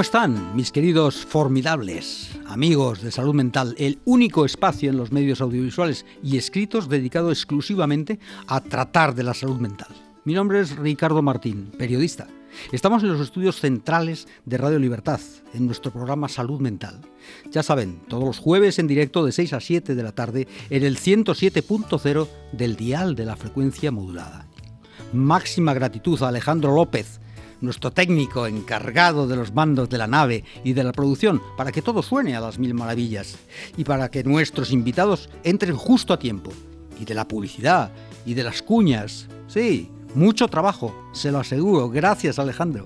¿Cómo están, mis queridos formidables amigos de salud mental? El único espacio en los medios audiovisuales y escritos dedicado exclusivamente a tratar de la salud mental. Mi nombre es Ricardo Martín, periodista. Estamos en los estudios centrales de Radio Libertad, en nuestro programa Salud Mental. Ya saben, todos los jueves en directo de 6 a 7 de la tarde en el 107.0 del dial de la frecuencia modulada. Máxima gratitud a Alejandro López, nuestro técnico encargado de los mandos de la nave y de la producción, para que todo suene a las mil maravillas y para que nuestros invitados entren justo a tiempo. Y de la publicidad y de las cuñas. Sí, mucho trabajo, se lo aseguro. Gracias Alejandro.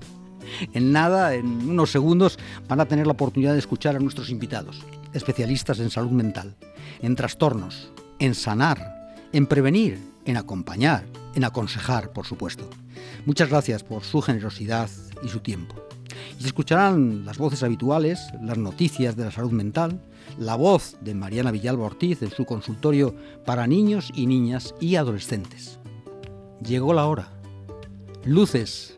En nada, en unos segundos, van a tener la oportunidad de escuchar a nuestros invitados, especialistas en salud mental, en trastornos, en sanar, en prevenir, en acompañar, en aconsejar, por supuesto. Muchas gracias por su generosidad y su tiempo. Y se escucharán las voces habituales, las noticias de la salud mental, la voz de Mariana Villalba Ortiz en su consultorio para niños y niñas y adolescentes. Llegó la hora. Luces,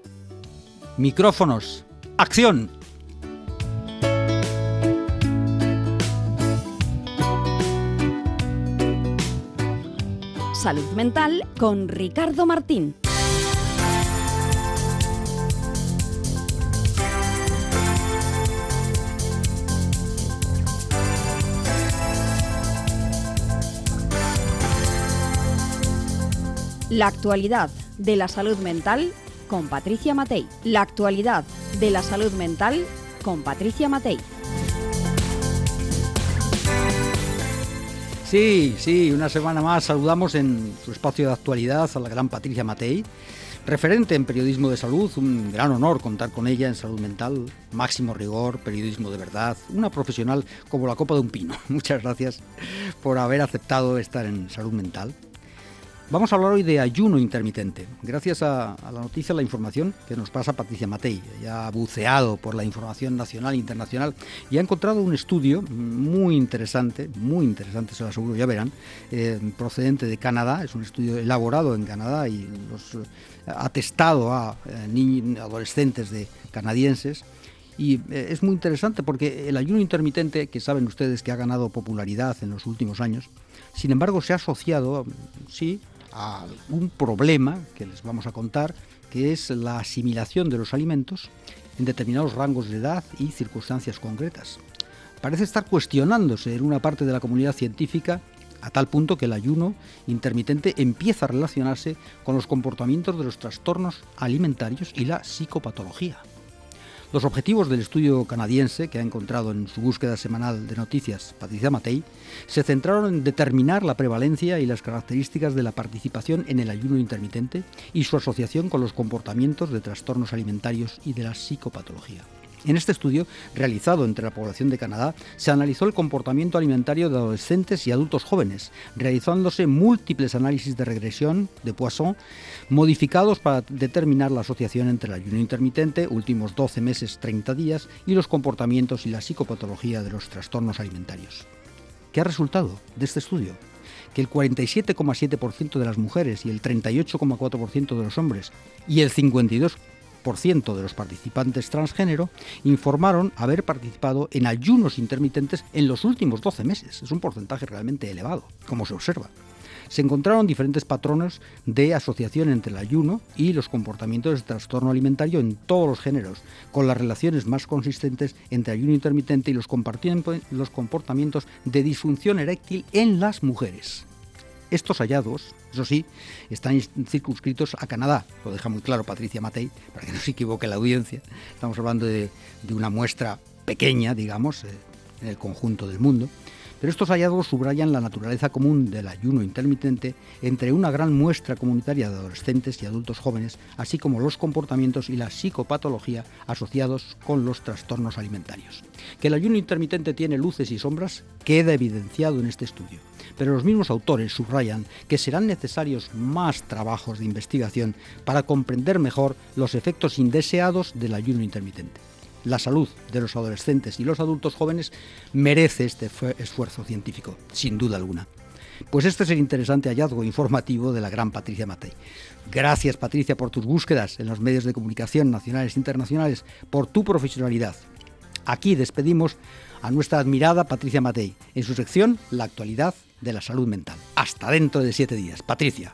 micrófonos, acción. Salud Mental con Ricardo Martín. La actualidad de la salud mental con Patricia Matei. La actualidad de la salud mental con Patricia Matei. Sí, sí, una semana más saludamos en su espacio de actualidad a la gran Patricia Matei, referente en periodismo de salud, un gran honor contar con ella en salud mental, máximo rigor, periodismo de verdad, una profesional como la copa de un pino. Muchas gracias por haber aceptado estar en salud mental. Vamos a hablar hoy de ayuno intermitente. Gracias a, la noticia, la información que nos pasa Patricia Matei. ya ha buceado por la información nacional e internacional y ha encontrado un estudio muy interesante, muy interesante, se lo aseguro, ya verán, eh, procedente de Canadá. Es un estudio elaborado en Canadá y los, eh, ha testado a eh, niños, adolescentes de canadienses. Y es muy interesante porque el ayuno intermitente, que saben ustedes que ha ganado popularidad en los últimos años, sin embargo se ha asociado, sí, a un problema que les vamos a contar, que es la asimilación de los alimentos en determinados rangos de edad y circunstancias concretas. Parece estar cuestionándose en una parte de la comunidad científica a tal punto que el ayuno intermitente empieza a relacionarse con los comportamientos de los trastornos alimentarios y la psicopatología. Los objetivos del estudio canadiense que ha encontrado en su búsqueda semanal de noticias Patricia Matei se centraron en determinar la prevalencia y las características de la participación en el ayuno intermitente y su asociación con los comportamientos de trastornos alimentarios y de la psicopatología. En este estudio, realizado entre la población de Canadá, se analizó el comportamiento alimentario de adolescentes y adultos jóvenes, realizándose múltiples análisis de regresión de Poisson, modificados para determinar la asociación entre el ayuno intermitente, últimos 12 meses 30 días, y los comportamientos y la psicopatología de los trastornos alimentarios. ¿Qué ha resultado de este estudio? que el 47,7% de las mujeres y el 38,4% de los hombres y el 52 de los participantes transgénero informaron haber participado en ayunos intermitentes en los últimos 12 meses. Es un porcentaje realmente elevado, como se observa. Se encontraron diferentes patrones de asociación entre el ayuno y los comportamientos de trastorno alimentario en todos los géneros, con las relaciones más consistentes entre ayuno intermitente y los comportamientos de disfunción eréctil en las mujeres. Estos hallazgos, eso sí, están circunscritos a Canadá, lo deja muy claro Patricia Matei, para que no se equivoque la audiencia. Estamos hablando de, una muestra pequeña, digamos, eh, en el conjunto del mundo. Pero estos hallazgos subrayan la naturaleza común del ayuno intermitente entre una gran muestra comunitaria de adolescentes y adultos jóvenes, así como los comportamientos y la psicopatología asociados con los trastornos alimentarios. Que el ayuno intermitente tiene luces y sombras queda evidenciado en este estudio, pero los mismos autores subrayan que serán necesarios más trabajos de investigación para comprender mejor los efectos indeseados del ayuno intermitente la salud de los adolescentes y los adultos jóvenes merece este esfuerzo científico, sin duda alguna. Pues este es el interesante hallazgo informativo de la gran Patricia Matei. Gracias Patricia por tus búsquedas en los medios de comunicación nacionales e internacionales, por tu profesionalidad Aquí despedimos a nuestra admirada Patricia Matei en su sección La actualidad de la salud mental. Hasta dentro de siete días. Patricia.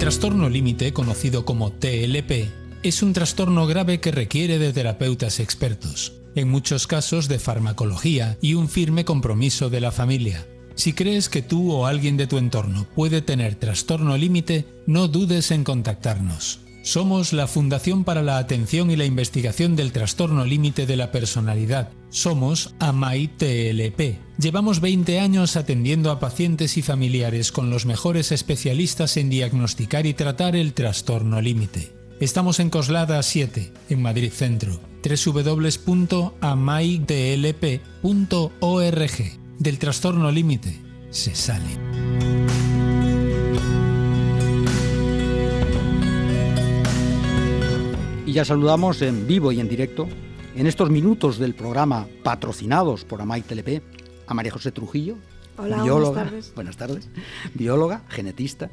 Trastorno límite, conocido como TLP, es un trastorno grave que requiere de terapeutas expertos, en muchos casos de farmacología y un firme compromiso de la familia. Si crees que tú o alguien de tu entorno puede tener trastorno límite, no dudes en contactarnos. Somos la Fundación para la Atención y la Investigación del Trastorno Límite de la Personalidad. Somos AMAI TLP. Llevamos 20 años atendiendo a pacientes y familiares con los mejores especialistas en diagnosticar y tratar el trastorno límite. Estamos en Coslada 7, en Madrid Centro. www.amaitlp.org. Del trastorno límite se sale. Y ya saludamos en vivo y en directo, en estos minutos del programa patrocinados por Amai TLP, a María José Trujillo, Hola, bióloga, buenas tardes. buenas tardes, bióloga, genetista.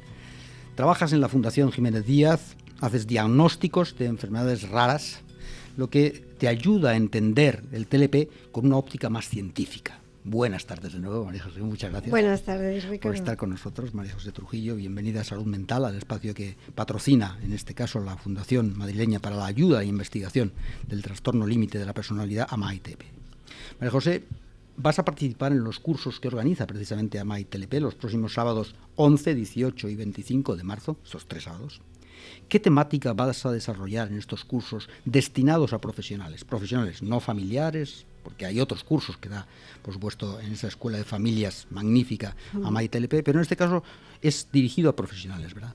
Trabajas en la Fundación Jiménez Díaz, haces diagnósticos de enfermedades raras, lo que te ayuda a entender el TLP con una óptica más científica. Buenas tardes de nuevo, María José. Muchas gracias. Buenas tardes, por Ricardo. estar con nosotros, María José Trujillo. Bienvenida a Salud Mental, al espacio que patrocina, en este caso, la Fundación Madrileña para la Ayuda e Investigación del Trastorno Límite de la Personalidad, AMAITP. María José, vas a participar en los cursos que organiza precisamente AMAITLP los próximos sábados 11, 18 y 25 de marzo, esos tres sábados. ¿Qué temática vas a desarrollar en estos cursos destinados a profesionales? Profesionales no familiares, porque hay otros cursos que da, por supuesto, en esa escuela de familias magnífica, AMAITLP, pero en este caso es dirigido a profesionales, ¿verdad?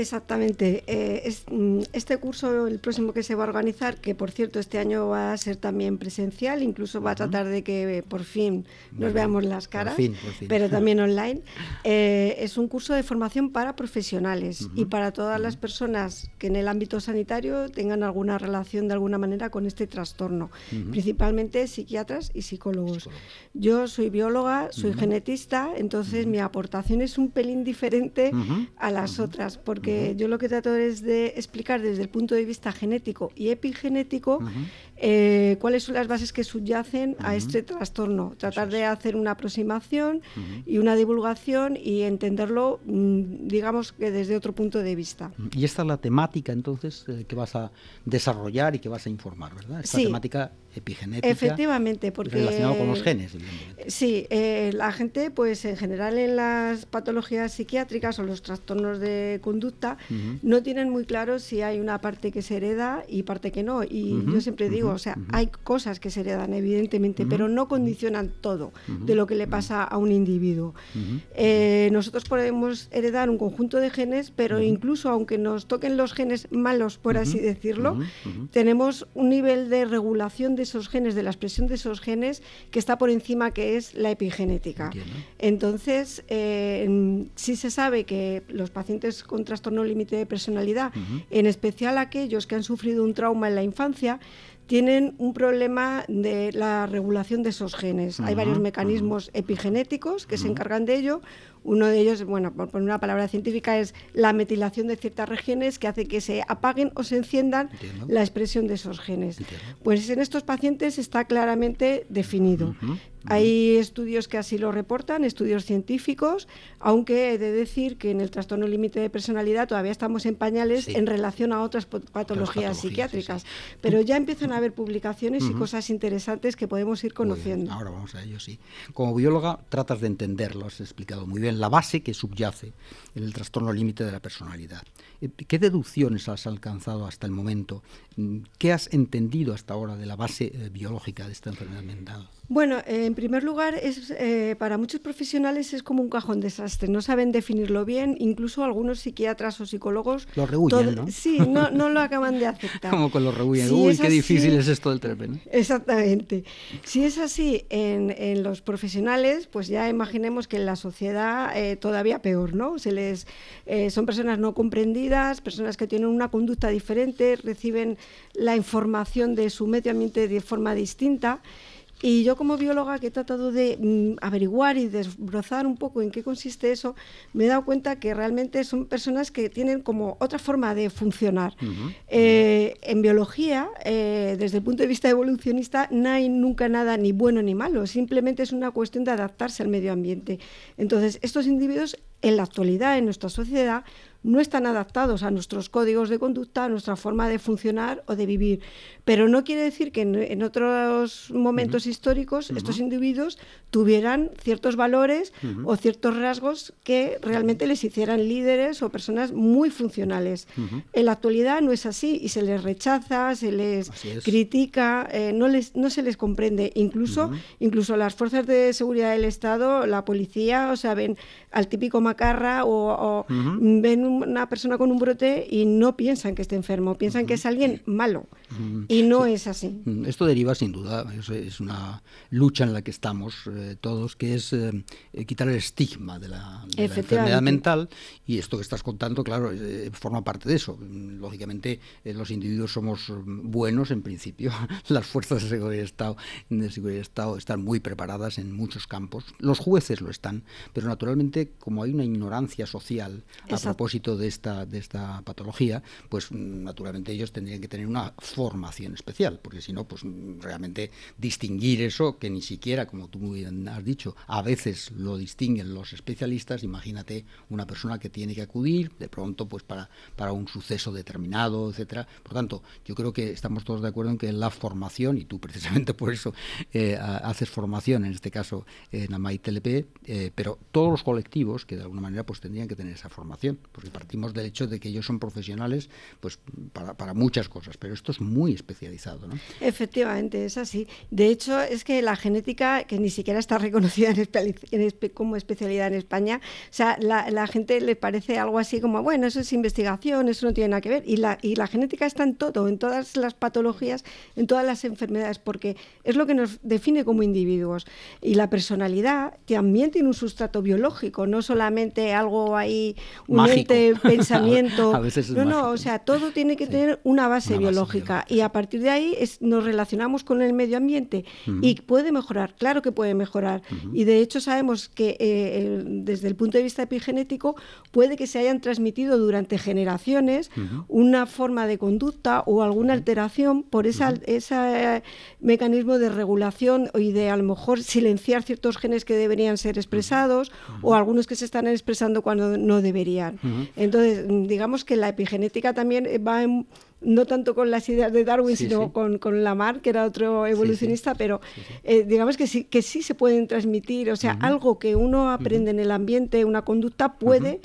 Exactamente. Eh, es, mm, este curso, el próximo que se va a organizar, que por cierto este año va a ser también presencial, incluso va a tratar de que eh, por fin nos Bueno, veamos las por caras, fin, por fin. pero también online. Eh, es un curso de formación para profesionales y para todas las personas que en el ámbito sanitario tengan alguna relación de alguna manera con este trastorno, principalmente psiquiatras y psicólogos. Yo soy bióloga, soy genetista, entonces mi aportación es un pelín diferente a las otras, porque yo lo que trato es de explicar desde el punto de vista genético y epigenético eh, cuáles son las bases que subyacen a este trastorno, tratar de hacer una aproximación y una divulgación y entenderlo, mm, digamos que desde otro punto de vista. Y esta es la temática entonces eh, que vas a desarrollar y que vas a informar, ¿verdad? Esta Sí. temática epigenética. Efectivamente, porque Relacionado con los genes, evidentemente. Sí, eh, la gente, pues en general en las patologías psiquiátricas o los trastornos de conducta, no tienen muy claro si hay una parte que se hereda y parte que no. Y yo siempre digo, ujú, o sea, hay cosas que se heredan, evidentemente, Ujú, pero no condicionan todo de lo que le pasa a un individuo. Eh, nosotros podemos heredar un conjunto de genes, pero incluso aunque nos toquen los genes malos, por así decirlo, tenemos un nivel de regulación de esos genes, de la expresión de esos genes, que está por encima, que es la epigenética. Entiendo. Entonces, eh, sí se sabe que los pacientes con trastorno límite de personalidad, en especial aquellos que han sufrido un trauma en la infancia, tienen un problema de la regulación de esos genes. Hay varios mecanismos epigenéticos que se encargan de ello. Uno de ellos, bueno, por poner una palabra científica, es la metilación de ciertas regiones que hace que se apaguen o se enciendan Entiendo. la expresión de esos genes. Entiendo. Pues en estos pacientes está claramente definido. Hay estudios que así lo reportan, estudios científicos, aunque he de decir que en el trastorno límite de personalidad todavía estamos en pañales Sí. en relación a otras patologías psiquiátricas. sí. Pero ya empiezan a haber publicaciones y cosas interesantes que podemos ir conociendo. Ahora vamos a ello, sí. Como bióloga tratas de entender, lo has explicado muy bien, la base que subyace en el trastorno límite de la personalidad. Eh, ¿Qué deducciones has alcanzado hasta el momento? Mm, ¿Qué has entendido hasta ahora de la base eh, biológica de esta enfermedad mental? Bueno, eh, en primer lugar, es, eh, para muchos profesionales es como un cajón desastre. No saben definirlo bien, incluso algunos psiquiatras o psicólogos. Lo rehuyen, ¿no? Sí, no, no lo acaban de aceptar. Como con los rehuyen. Si Uy, qué así- difícil es esto del trepe, ¿no? Exactamente. Si es así en, en los profesionales, pues ya imaginemos que en la sociedad todavía peor, ¿no? Se les son personas no comprendidas, personas que tienen una conducta diferente, reciben la información de su medio ambiente de forma distinta. Y yo como bióloga que he tratado de mm, averiguar y desbrozar un poco en qué consiste eso, me he dado cuenta que realmente son personas que tienen como otra forma de funcionar. Eh, en biología, eh, desde el punto de vista evolucionista, no hay nunca nada ni bueno ni malo, simplemente es una cuestión de adaptarse al medio ambiente. Entonces, estos individuos en la actualidad, en nuestra sociedad, no están adaptados a nuestros códigos de conducta, a nuestra forma de funcionar o de vivir. Pero no quiere decir que en, otros momentos históricos estos individuos tuvieran ciertos valores o ciertos rasgos que realmente les hicieran líderes o personas muy funcionales. En la actualidad no es así y se les rechaza, se les critica, eh, no, les, no se les comprende. Incluso, incluso las fuerzas de seguridad del Estado, la policía, o sea, ven al típico macarra o, ven una persona con un brote y no piensan que esté enfermo, piensan que es alguien malo. Y no es así. Mm, esto deriva sin duda, es, una lucha en la que estamos eh, todos, que es eh, quitar el estigma de la, enfermedad mental. Y esto que estás contando, claro, eh, forma parte de eso. Lógicamente, los individuos somos buenos en principio. Las fuerzas de seguridad, Estado, de seguridad Estado están muy preparadas en muchos campos. Los jueces lo están, pero naturalmente, como hay una ignorancia social a propósito de esta, de esta patología, pues naturalmente ellos tendrían que tener una formación especial, porque si no, pues realmente distinguir eso, que ni siquiera, como tú muy bien has dicho, a veces lo distinguen los especialistas, imagínate una persona que tiene que acudir de pronto pues para, para un suceso determinado, etcétera. Por tanto, yo creo que estamos todos de acuerdo en que la formación, y tú precisamente por eso eh, haces formación, en este caso en eh, pero todos los colectivos que de alguna manera pues tendrían que tener esa formación, porque partimos del hecho de que ellos son profesionales pues para, para muchas cosas, pero esto es muy especializado. ¿no? Efectivamente, es así. De hecho, es que la genética, que ni siquiera está reconocida en como especialidad en España, o sea, la, la, gente le parece algo así como, bueno, eso es investigación, eso no tiene nada que ver. Y la, y la genética está en todo, en todas las patologías, en todas las enfermedades, porque es lo que nos define como individuos. Y la personalidad también tiene un sustrato biológico, no solamente algo ahí, un ente, pensamiento. a veces no, no, o sea, todo tiene que tener una base biológica. y a partir de ahí nos relacionamos con el medio ambiente. Y puede mejorar, claro que puede mejorar. Y de hecho sabemos que eh, desde el punto de vista epigenético puede que se hayan transmitido durante generaciones una forma de conducta o alguna alteración por esa, ese mecanismo de regulación y de a lo mejor silenciar ciertos genes que deberían ser expresados o algunos que se están expresando cuando no deberían. Entonces, digamos que la epigenética también va en no tanto con las ideas de Darwin, sino Con, con, Lamarck, que era otro evolucionista, pero eh, digamos que sí, que sí se pueden transmitir, o sea, algo que uno aprende en el ambiente, una conducta, puede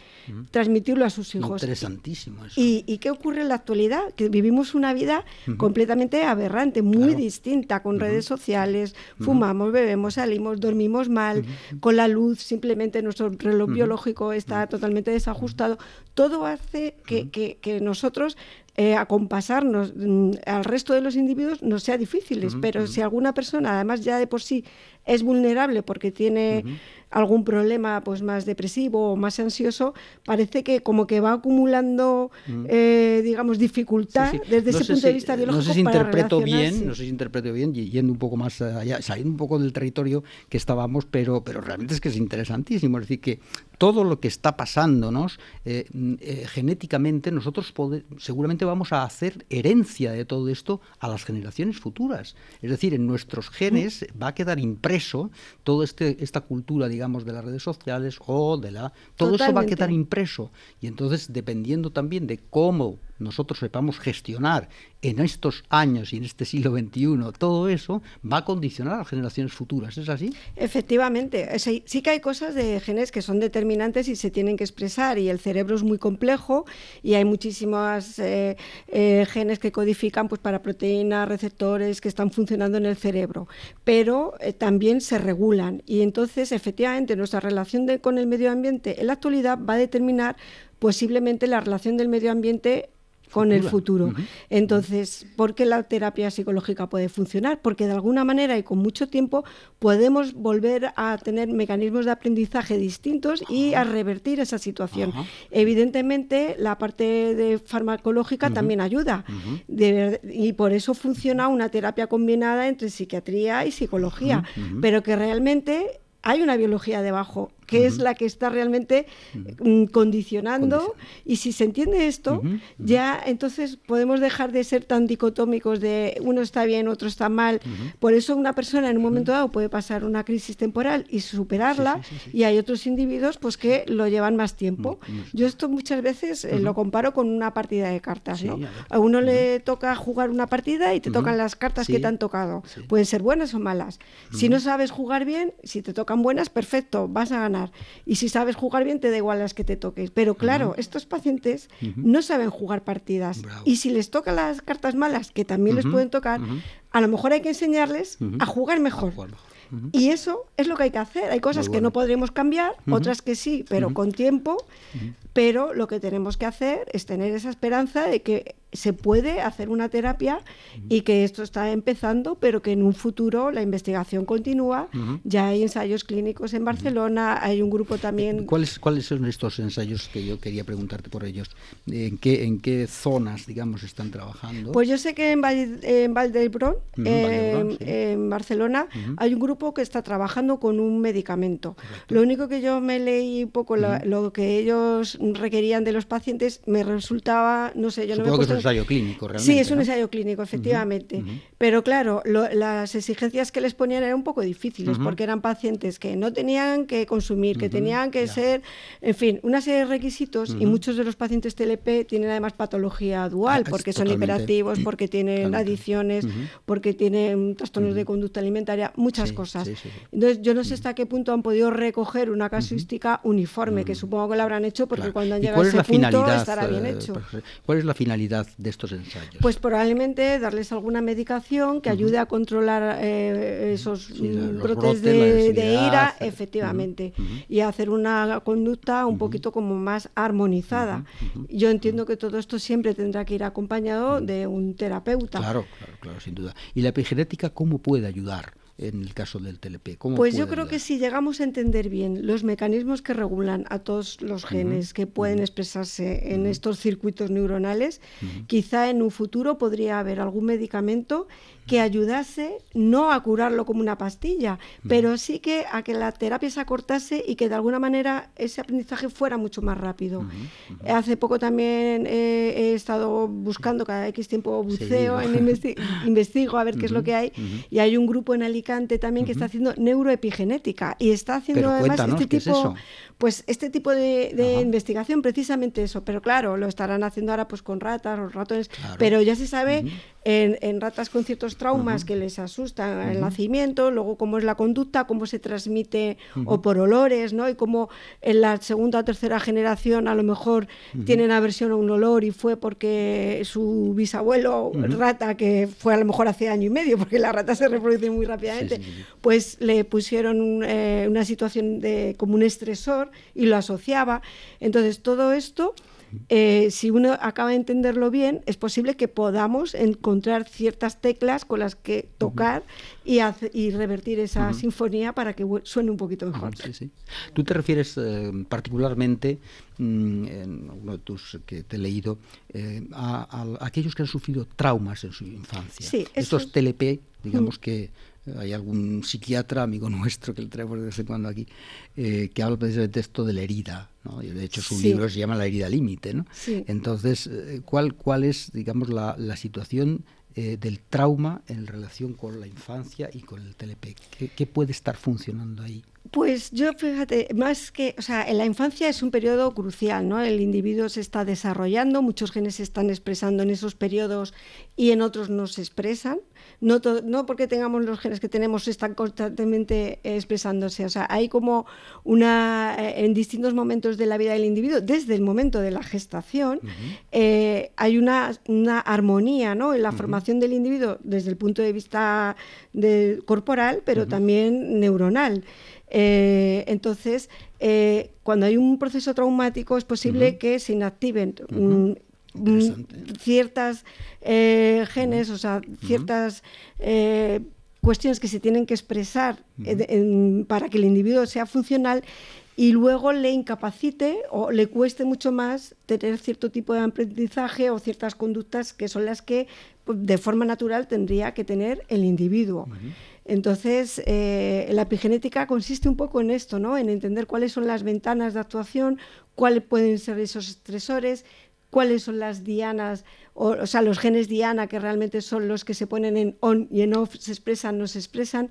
transmitirlo a sus hijos. Interesantísimo eso. ¿Y, ¿Y, qué ocurre en la actualidad? Que vivimos una vida completamente aberrante, muy distinta, con redes sociales, fumamos, bebemos, salimos, dormimos mal, con la luz, simplemente nuestro reloj biológico está totalmente desajustado. Todo hace que, que, que nosotros eh, acompasarnos mm, al resto de los individuos no sea difícil, pero si alguna persona además ya de por sí es vulnerable porque tiene algún problema pues más depresivo o más ansioso, parece que como que va acumulando, mm. eh, digamos, dificultad desde ese punto de vista biológico. No sé si interpreto bien, no sé si interpreto bien, yendo un poco más allá, saliendo un poco del territorio que estábamos, pero, pero realmente es que es interesantísimo. Es decir, que todo lo que está pasándonos eh, eh, genéticamente, nosotros seguramente vamos a hacer herencia de todo esto a las generaciones futuras. Es decir, en nuestros genes va a quedar impreso toda este, esta cultura, digamos, de las redes sociales o de la... Todo eso va a quedar impreso. Y entonces, dependiendo también de cómo nosotros sepamos gestionar en estos años y en este siglo XXI todo eso, va a condicionar a generaciones futuras. ¿Es así? Efectivamente. Sí que hay cosas de genes que son determinantes y se tienen que expresar y el cerebro es muy complejo y hay muchísimos eh, eh, genes que codifican pues, para proteínas, receptores que están funcionando en el cerebro, pero eh, también se regulan y entonces efectivamente nuestra relación con el medio ambiente en la actualidad va a determinar posiblemente la relación del medio ambiente con el futuro. Entonces, ¿por qué la terapia psicológica puede funcionar? Porque de alguna manera y con mucho tiempo podemos volver a tener mecanismos de aprendizaje distintos y a revertir esa situación. Evidentemente, la parte de farmacológica también ayuda. Y por eso funciona una terapia combinada entre psiquiatría y psicología, pero que realmente hay una biología debajo que es la que está realmente mm, condicionando. Y si se entiende esto, ya entonces podemos dejar de ser tan dicotómicos de uno está bien, otro está mal. Por eso una persona en un momento dado puede pasar una crisis temporal y superarla, y hay otros individuos pues que lo llevan más tiempo. Yo esto muchas veces eh, lo comparo con una partida de cartas. ¿no? A uno le toca jugar una partida y te tocan las cartas que te han tocado. Pueden ser buenas o malas. Si no sabes jugar bien, si te tocan buenas, perfecto, vas a ganar. Y si sabes jugar bien, te da igual las que te toques. Pero claro, estos pacientes no saben jugar partidas. Y si les tocan las cartas malas, que también les pueden tocar, a lo mejor hay que enseñarles a jugar mejor. Y eso es lo que hay que hacer. Hay cosas que no podremos cambiar, otras que sí, pero con tiempo. Pero lo que tenemos que hacer es tener esa esperanza de que se puede hacer una terapia y que esto está empezando, pero que en un futuro la investigación continúa. Ya hay ensayos clínicos en Barcelona, hay un grupo también. ¿Cuáles, ¿Cuáles son estos ensayos que yo quería preguntarte por ellos? ¿En qué, en qué zonas, digamos, están trabajando? Pues yo sé que en, Valle, en Valdebrón, en Barcelona, hay un grupo que está trabajando con un medicamento. Lo único que yo me leí un poco lo, que ellos requerían de los pacientes me resultaba, no sé, yo no me ensayo clínico, realmente. Sí, es un ensayo clínico, efectivamente. Pero claro, las exigencias que les ponían eran un poco difíciles, porque eran pacientes que no tenían que consumir, que tenían que ser, en fin, una serie de requisitos, y muchos de los pacientes TLP tienen además patología dual, ah, porque son hiperactivos, porque tienen adicciones, porque tienen trastornos de conducta alimentaria, muchas cosas. Entonces, yo no sé hasta qué punto han podido recoger una casuística uniforme, que supongo que lo habrán hecho, porque cuando han llegado a ese punto estará bien eh, hecho. ¿Cuál es la finalidad de estos ensayos? Pues probablemente darles alguna medicación que ayude a controlar eh, esos brotes, de, ira, efectivamente, y hacer una conducta un poquito como más armonizada. Yo entiendo que todo esto siempre tendrá que ir acompañado de un terapeuta. Claro, claro, claro, sin duda. ¿Y la epigenética cómo puede ayudar? En el caso del TLP? pues yo creo que si llegamos a entender bien los mecanismos que regulan a todos los genes que pueden expresarse en estos circuitos neuronales, quizá en un futuro podría haber algún medicamento que ayudase no a curarlo como una pastilla, pero sí que a que la terapia se acortase y que de alguna manera ese aprendizaje fuera mucho más rápido. Hace poco también he estado buscando cada X tiempo buceo, investigo a ver qué es lo que hay y hay un grupo en Alicante también que está haciendo neuroepigenética y está haciendo además este tipo, pues este tipo de, investigación precisamente eso, pero claro, lo estarán haciendo ahora pues con ratas o ratones, pero ya se sabe en, ratas con ciertos traumas que les asustan el nacimiento, luego cómo es la conducta, cómo se transmite o por olores, ¿no? Y cómo en la segunda o tercera generación a lo mejor tienen aversión a un olor y fue porque su bisabuelo rata, que fue a lo mejor hace año y medio, porque la rata se reproduce muy rápidamente, pues le pusieron eh, una situación de como un estresor y lo asociaba. Entonces todo esto eh, si uno acaba de entenderlo bien, es posible que podamos encontrar ciertas teclas con las que tocar y, y, revertir esa sinfonía para que suene un poquito mejor. Tú te refieres eh, particularmente, mm, en uno de tus que te he leído, eh, a, aquellos que han sufrido traumas en su infancia. Estos TLP, digamos que hay algún psiquiatra, amigo nuestro, que le traemos de vez en cuando aquí, eh, que habla precisamente de esto de la herida. ¿no? de hecho, su libro se llama La herida límite. ¿no? Entonces, eh, ¿cuál, ¿cuál es, digamos, la, la situación eh, del trauma en relación con la infancia y con el TLP? ¿Qué, ¿Qué, puede estar funcionando ahí? Pues yo, fíjate, más que, o sea, en la infancia es un periodo crucial, ¿no? El individuo se está desarrollando, muchos genes se están expresando en esos periodos y en otros no se expresan no, no porque tengamos los genes que tenemos están constantemente expresándose, o sea, hay como una, eh, en distintos momentos de la vida del individuo, desde el momento de la gestación, eh, hay una, una, armonía ¿no? en la formación del individuo desde el punto de vista de, corporal, pero también neuronal. Eh, entonces, cuando hay un proceso traumático es posible que se inactiven mm, ciertas eh, genes, o sea, ciertas eh, cuestiones que se tienen que expresar para que el individuo sea funcional y luego le incapacite o le cueste mucho más tener cierto tipo de aprendizaje o ciertas conductas que son las que pues, de forma natural tendría que tener el individuo. Entonces, eh, la epigenética consiste un poco en esto, ¿no? en entender cuáles son las ventanas de actuación, cuáles pueden ser esos estresores, cuáles son las dianas, o, sea, los genes diana que realmente son los que se ponen en on y en off, se expresan, no se expresan.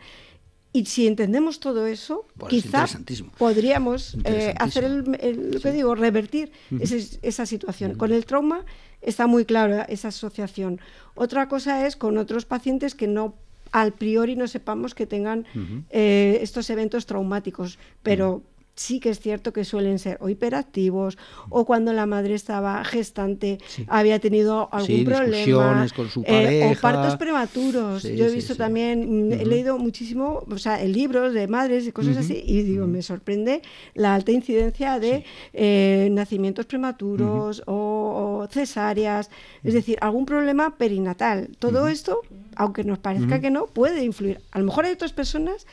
Y si entendemos todo eso, quizás podríamos eh, hacer el, lo que digo, revertir esa situación. Con el trauma está muy claro esa asociación. Otra cosa es con otros pacientes que no al priori no sepamos que tengan eh, estos eventos traumáticos, pero sí que es cierto que suelen ser o hiperactivos o cuando la madre estaba gestante había tenido algún problema con su eh, o partos prematuros. Yo he visto también mm, he leído muchísimo o sea libros de madres y cosas así y digo me sorprende la alta incidencia de eh, nacimientos prematuros o, cesáreas es decir algún problema perinatal. Todo esto aunque nos parezca que no puede influir. A lo mejor hay otras personas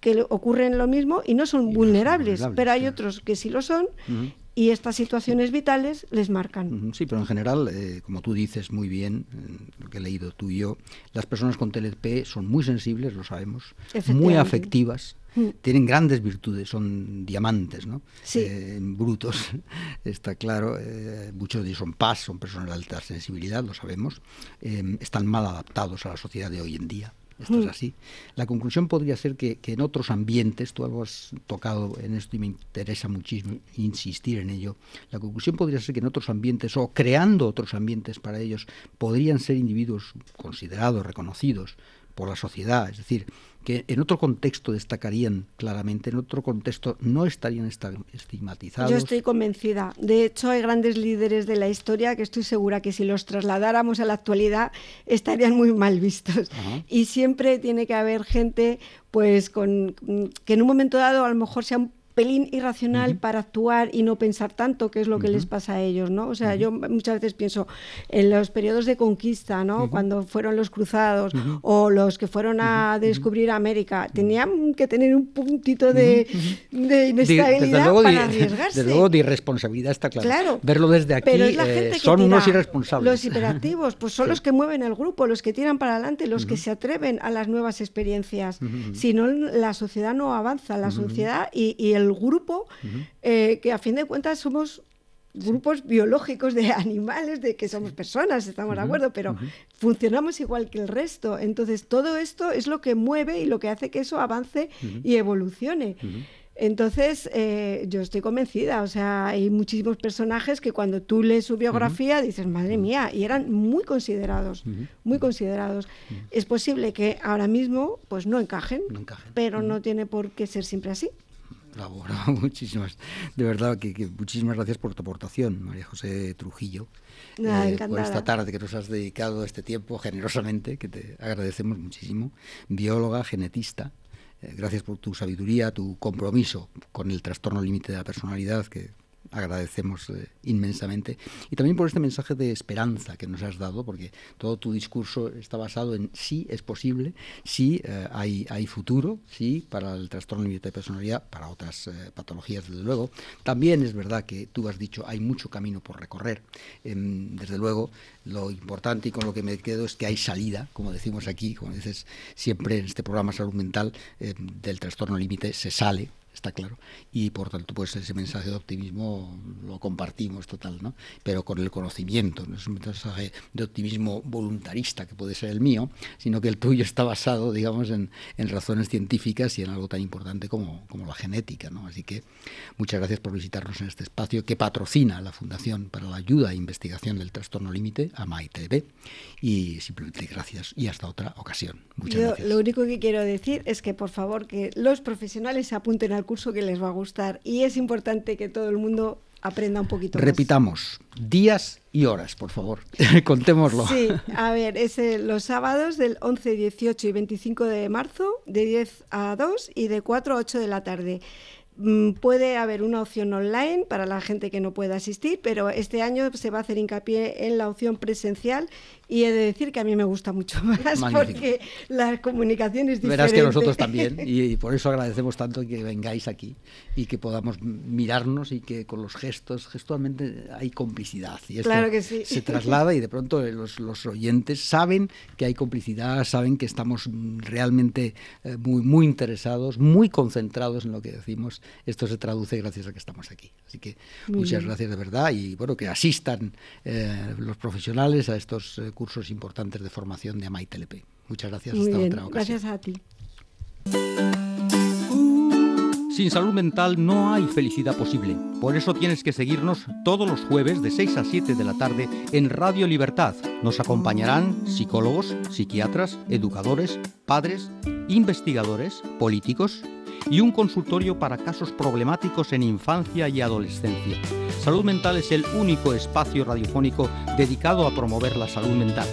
que ocurren lo mismo y no son vulnerables pero hay otros que sí lo son y estas situaciones vitales les marcan. Sí, pero en general, eh, como tú dices muy bien, lo que he leído tú y yo, las personas con TLP son muy sensibles, lo sabemos, muy afectivas, tienen grandes virtudes, son diamantes, ¿no? Sí. Eh, brutos, está claro. muchos de ellos son paz, son personas de alta sensibilidad, lo sabemos. están mal adaptados a la sociedad de hoy en día. Esto es mm. así. La conclusión podría ser que, en otros ambientes, tú algo has tocado en esto y me interesa muchísimo insistir en ello, la conclusión podría ser que en otros ambientes o creando otros ambientes para ellos podrían ser individuos considerados, reconocidos por la sociedad, es decir, que en otro contexto destacarían claramente, en otro contexto no estarían estigmatizados. Yo estoy convencida. De hecho, hay grandes líderes de la historia que estoy segura que si los trasladáramos a la actualidad estarían muy mal vistos. Y siempre tiene que haber gente pues con que en un momento dado a lo mejor sean pelín irracional para actuar y no pensar tanto, que es lo que les pasa a ellos, ¿no? O sea, yo muchas veces pienso en los periodos de conquista, ¿no? Cuando fueron los cruzados o los que fueron a descubrir América, tenían que tener un puntito de, de inestabilidad para arriesgarse. Desde luego de irresponsabilidad está claro. claro Verlo desde aquí eh, son unos irresponsables. Los hiperactivos, pues son los que mueven el grupo, los que tiran para adelante, los que se atreven a las nuevas experiencias. Si no, la sociedad no avanza, la sociedad y, y el el grupo, eh, que a fin de cuentas somos grupos biológicos de animales, de que somos personas, estamos de acuerdo, pero funcionamos igual que el resto. Entonces, todo esto es lo que mueve y lo que hace que eso avance y evolucione. Entonces, eh, yo estoy convencida, o sea, hay muchísimos personajes que cuando tú lees su biografía dices, madre mía, y eran muy considerados, muy considerados. Es posible que ahora mismo pues no encajen, pero no tiene por qué ser siempre así. muchísimas, de verdad que, muchísimas gracias por tu aportación, María José Trujillo, eh, por esta tarde que nos has dedicado este tiempo generosamente, que te agradecemos muchísimo, bióloga, genetista. Eh, gracias por tu sabiduría, tu compromiso con el trastorno límite de la personalidad, que agradecemos eh, inmensamente. Y también por este mensaje de esperanza que nos has dado, porque todo tu discurso está basado en sí es posible, sí eh, hay, hay futuro, sí para el trastorno límite de personalidad, para otras eh, patologías, desde luego. También es verdad que tú has dicho hay mucho camino por recorrer. Em, desde luego, lo importante y con lo que me quedo es que hay salida, como decimos aquí, como dices siempre en este programa Salud Mental, em, del trastorno límite se sale, está claro. Y por tanto, pues ese mensaje de optimismo lo compartimos total, ¿no? Pero con el conocimiento, no es un mensaje de optimismo voluntarista que puede ser el mío, sino que el tuyo está basado, digamos, en, en razones científicas y en algo tan importante como, como, la genética, ¿no? Así que muchas gracias por visitarnos en este espacio que patrocina la Fundación para la Ayuda e Investigación del Trastorno Límite, AMAITV, y simplemente gracias y hasta otra ocasión. Muchas gracias. Lo único que quiero decir es que, por favor, que los profesionales se apunten al curso que les va a gustar y es importante que todo el mundo aprenda un poquito Repitamos, días y horas, por favor, contémoslo. Sí, a ver, es los sábados del 11, 18 y 25 de marzo, de 10 a 2 y de 4 a 8 de la tarde. Mm, puede haber una opción online para la gente que no pueda asistir, pero este año se va a hacer hincapié en la opción presencial y he de decir que a mí me gusta mucho más porque la comunicación es diferente. Verás que nosotros también y, por eso agradecemos tanto que vengáis aquí y que podamos mirarnos y que con los gestos, gestualmente hay complicidad y esto claro que sí. se traslada y de pronto los, los, oyentes saben que hay complicidad, saben que estamos realmente eh, muy, muy interesados, muy concentrados en lo que decimos esto se traduce gracias a que estamos aquí. Así que muchas gracias de verdad y bueno, que asistan eh, los profesionales a estos eh, cursos importantes de formación de AMAI TLP. Muchas gracias. hasta otra ocasión. Gracias a ti. Sin salud mental no hay felicidad posible. Por eso tienes que seguirnos todos los jueves de 6 a 7 de la tarde en Radio Libertad. Nos acompañarán psicólogos, psiquiatras, educadores, padres, investigadores, políticos y un consultorio para casos problemáticos en infancia y adolescencia. Salud Mental es el único espacio radiofónico dedicado a promover la salud mental.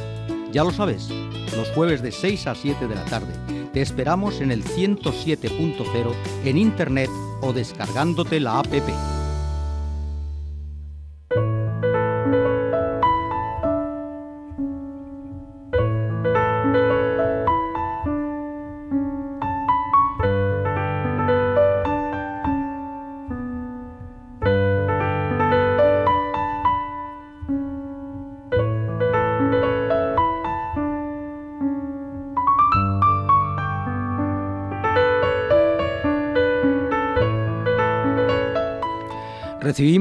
Ya lo sabes, los jueves de 6 a 7 de la tarde. Te esperamos en el 107.0 en internet o descargándote la APP.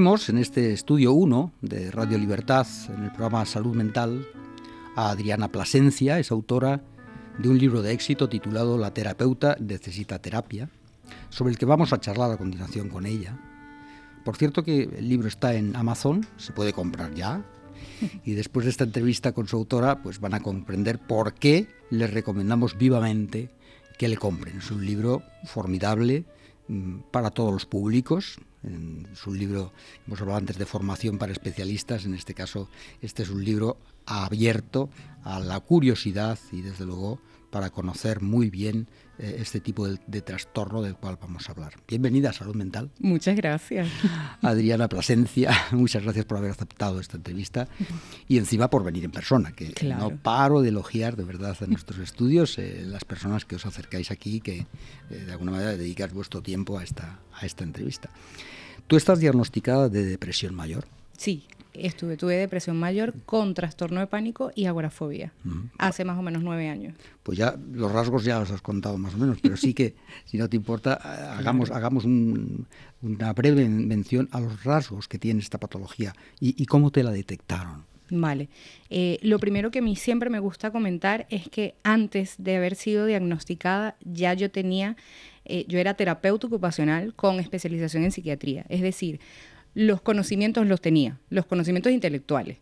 En este estudio 1 de Radio Libertad, en el programa Salud Mental, a Adriana Plasencia, es autora de un libro de éxito titulado La terapeuta necesita terapia, sobre el que vamos a charlar a continuación con ella. Por cierto que el libro está en Amazon, se puede comprar ya, y después de esta entrevista con su autora, pues van a comprender por qué les recomendamos vivamente que le compren. Es un libro formidable mm, para todos los públicos, en su libro, hemos hablado antes de formación para especialistas, en este caso este es un libro abierto a la curiosidad y desde luego para conocer muy bien eh, este tipo de, trastorno del cual vamos a hablar. Bienvenida a Salud Mental. Muchas gracias. Adriana Plasencia, muchas gracias por haber aceptado esta entrevista y encima por venir en persona, que no paro de elogiar de verdad a nuestros estudios, eh, las personas que os acercáis aquí, que eh, de alguna manera dedicas vuestro tiempo a esta, a esta entrevista. ¿Tú estás diagnosticada de depresión mayor? Sí, estuve, tuve depresión mayor con trastorno de pánico y agorafobia, hace más o menos nueve años. Pues ya los rasgos ya los has contado más o menos, pero sí que, si no te importa, hagamos, hagamos una breve mención a los rasgos que tiene esta patología y, cómo te la detectaron. Vale. Eh, lo primero que a mí siempre me gusta comentar es que antes de haber sido diagnosticada ya yo tenía, eh, yo era terapeuta ocupacional con especialización en psiquiatría. Es decir, los conocimientos los tenía, los conocimientos intelectuales.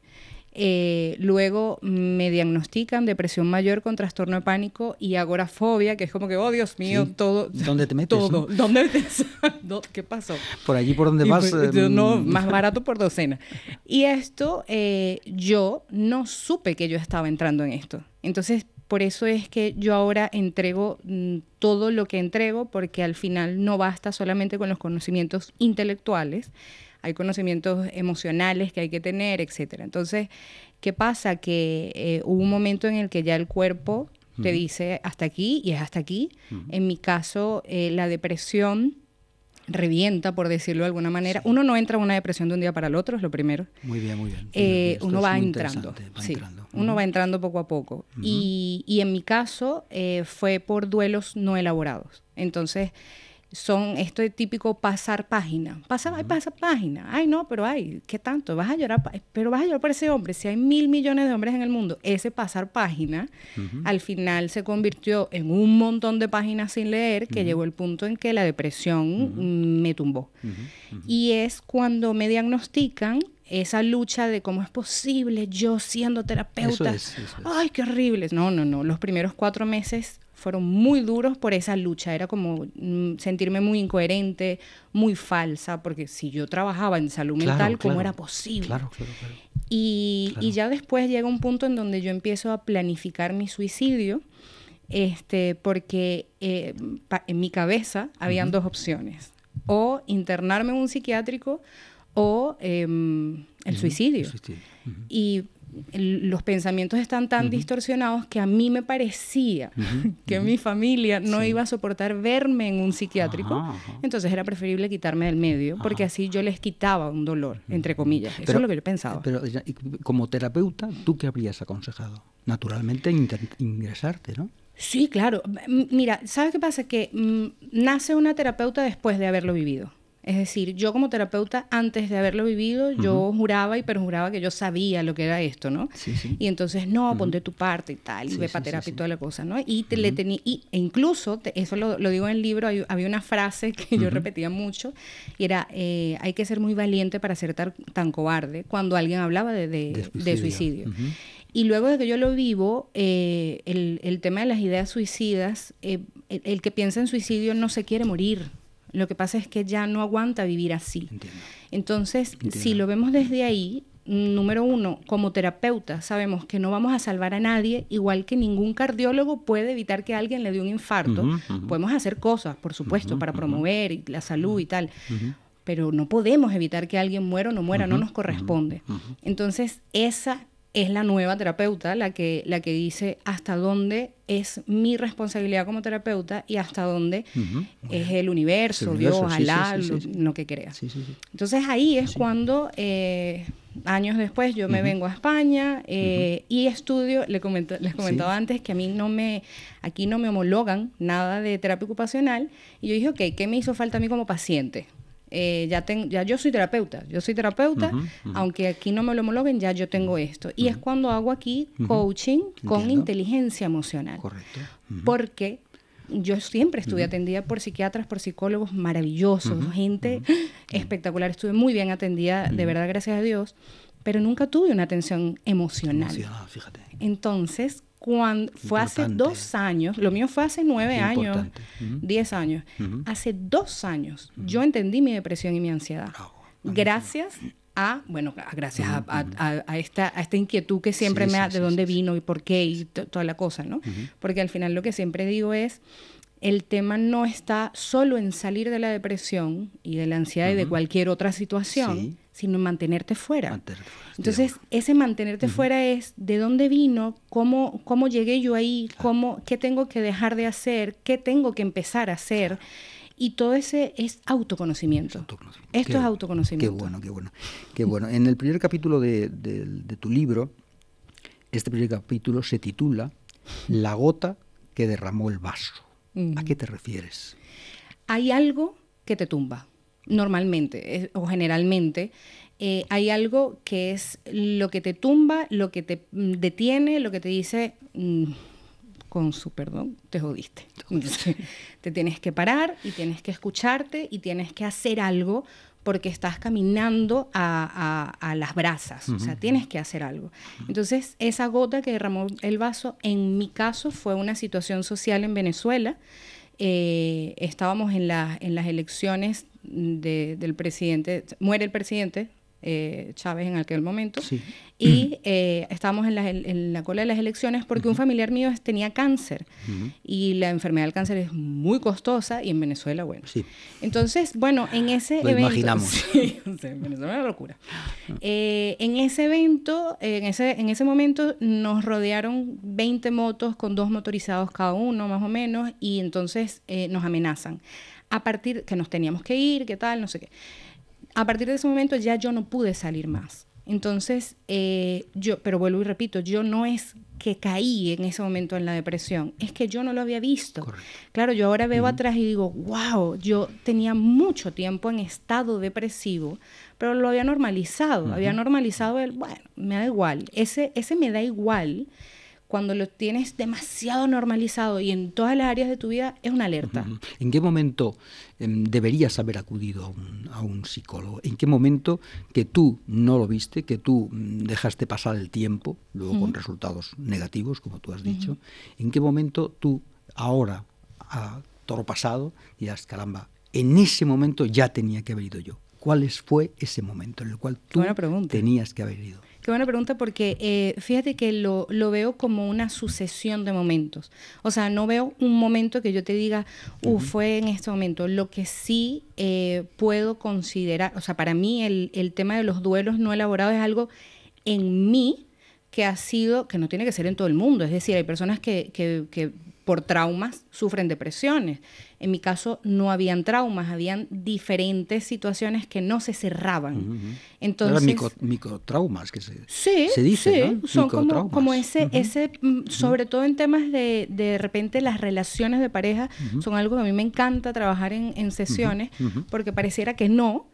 Eh, luego me diagnostican depresión mayor con trastorno de pánico y agorafobia, que es como que, oh Dios mío, todo. ¿Dónde te metes? Todo. ¿Dónde ¿Qué pasó? Por allí por donde vas. No, más barato por docena. Y esto, eh, yo no supe que yo estaba entrando en esto. Entonces, por eso es que yo ahora entrego mm, todo lo que entrego, porque al final no basta solamente con los conocimientos intelectuales, hay conocimientos emocionales que hay que tener, etcétera. Entonces, ¿qué pasa? Que eh, hubo un momento en el que ya el cuerpo te dice hasta aquí y es hasta aquí. En mi caso, eh, la depresión revienta, por decirlo de alguna manera. Uno no entra en una depresión de un día para el otro, es lo primero. Muy bien, muy bien. Eh, uno va entrando. sí, Uno va entrando poco a poco. y, y, en mi caso fue por duelos no elaborados. Entonces, son esto de típico pasar página. Pasa, pasa página. Ay, no, pero ay, ¿qué tanto? Vas a llorar, pero vas a llorar por ese hombre. Si hay mil millones de hombres en el mundo, ese pasar página al final se convirtió en un montón de páginas sin leer que llegó el punto en que la depresión me tumbó. Y es cuando me diagnostican esa lucha de cómo es posible yo siendo terapeuta. Ay, qué horrible. No, no, no. Los primeros cuatro meses fueron muy duros por esa lucha. Era como mm, sentirme muy incoherente, muy falsa, porque si yo trabajaba en salud mental, ¿cómo era posible? Claro, claro, y, y, ya después llega un punto en donde yo empiezo a planificar mi suicidio, este, porque eh, en mi cabeza habían dos opciones. o internarme en un psiquiátrico o em, el suicidio. Y los pensamientos están tan distorsionados que a mí me parecía que mi familia no iba a soportar verme en un psiquiátrico, entonces era preferible quitarme del medio, porque así yo les quitaba un dolor, entre comillas. Eso es lo que yo pensaba. Pero como terapeuta, ¿tú qué habrías aconsejado? Naturalmente ingresarte, ¿no? Sí, claro. Mira, ¿sabes qué pasa? Que mm, nace una terapeuta después de haberlo vivido. Es decir, yo como terapeuta, antes de haberlo vivido, yo juraba y perjuraba que yo sabía lo que era esto, ¿no? Sí, sí. Y entonces, no, ponte tu parte y tal, y ve para terapia y toda la cosa, ¿no? Y, te, le tenía, y e incluso, eso lo, digo en el libro, había una frase que yo repetía mucho, y era, eh, hay que ser muy valiente para ser tan, cobarde, cuando alguien hablaba de, de, suicidio. Y luego de que yo lo vivo, eh, el, tema de las ideas suicidas, eh, el, que piensa en suicidio no se quiere morir. Lo que pasa es que ya no aguanta vivir así. Entonces, si lo vemos desde ahí, número uno, como terapeuta, sabemos que no vamos a salvar a nadie, igual que ningún cardiólogo puede evitar que alguien le dé un infarto. Podemos hacer cosas, por supuesto, para promover la salud y tal, pero no podemos evitar que alguien muera o no muera, no nos corresponde. Entonces, esa es la nueva terapeuta la que, la que dice hasta dónde es mi responsabilidad como terapeuta y hasta dónde es el universo, Dios, Alá, lo, que crea. Entonces ahí es cuando eh, años después yo me vengo a España eh, y estudio, les, les comentaba antes que a mí no me, aquí no me homologan nada de terapia ocupacional y yo dije, ok, ¿qué me hizo falta a mí como paciente? Eh, ya, ya yo soy terapeuta, yo soy terapeuta, aunque aquí no me lo homologuen, ya yo tengo esto. Y es cuando hago aquí coaching con inteligencia emocional. Correcto. Porque yo siempre estuve atendida por psiquiatras, por psicólogos maravillosos, gente espectacular. Estuve muy bien atendida, de verdad, gracias a Dios, pero nunca tuve una atención emocional. emocional fíjate. Entonces, cuando fue hace dos años, lo mío fue hace nueve años, diez años. Hace dos años yo entendí mi depresión y mi ansiedad. gracias a, bueno, gracias a, esta, a esta inquietud que siempre me da de dónde vino y por qué y toda la cosa, ¿no? Porque al final lo que siempre digo es, el tema no está solo en salir de la depresión y de la ansiedad y de cualquier otra situación, sino en mantenerte fuera. Entonces, ese mantenerte fuera es de dónde vino, cómo, cómo llegué yo ahí, cómo, qué tengo que dejar de hacer, qué tengo que empezar a hacer. Y todo ese es autoconocimiento. Esto es autoconocimiento. Qué bueno, qué bueno. Qué bueno. En el primer capítulo de, tu libro, este primer capítulo se titula La gota que derramó el vaso. ¿A qué te refieres? Hay algo que te tumba normalmente o generalmente, eh, hay algo que es lo que te tumba, lo que te mm, detiene, lo que te dice, mm, con su perdón, te jodiste. te tienes que parar y tienes que escucharte y tienes que hacer algo porque estás caminando a, las brasas, o sea, tienes que hacer algo. Entonces, esa gota que derramó el vaso, en mi caso, fue una situación social en Venezuela. Eh, estábamos en, en las elecciones del presidente, muere el presidente eh, Chávez en aquel momento, y eh, estábamos en la, en la, cola de las elecciones porque un familiar mío tenía cáncer. Y la enfermedad del cáncer es muy costosa y en Venezuela, bueno. Entonces, bueno, en ese Lo evento... imaginamos. en Venezuela es una locura. Eh, en ese evento, en ese, en ese momento nos rodearon 20 motos con dos motorizados cada uno, más o menos, y entonces nos amenazan a partir que nos teníamos que ir, qué tal, no sé qué. A partir de ese momento ya yo no pude salir más. Entonces, eh, yo, pero vuelvo y repito, yo no es que caí en ese momento en la depresión, es que yo no lo había visto. Claro, yo ahora veo atrás y digo, wow, yo tenía mucho tiempo en estado depresivo, pero lo había normalizado, había normalizado el, bueno, me da igual, ese, ese me da igual cuando lo tienes demasiado normalizado y en todas las áreas de tu vida, es una alerta. ¿En qué momento em, deberías haber acudido a un, psicólogo? ¿En qué momento que tú no lo viste, que tú mm, dejaste pasar el tiempo, luego con resultados negativos, como tú has dicho? ¿En qué momento tú, ahora, a toro pasado, dirás, caramba, en ese momento ya tenía que haber ido yo? ¿Cuál fue ese momento en el cual tú tenías que haber ido? Qué buena pregunta porque eh, fíjate que lo, lo, veo como una sucesión de momentos. O sea, no veo un momento que yo te diga, uh, fue en este momento. Lo que sí eh, puedo considerar, o sea, para mí el, el tema de los duelos no elaborados es algo en mí que ha sido, que no tiene que ser en todo el mundo, es decir, hay personas que, que, que por traumas sufren depresiones. En mi caso no habían traumas, habían diferentes situaciones que no se cerraban. Entonces, micro, microtraumas que se, sí, se dice, sí, son como, como, ese, ese mm, sobre todo en temas de de repente las relaciones de pareja, son algo que a mí me encanta trabajar en, en sesiones, porque pareciera que no,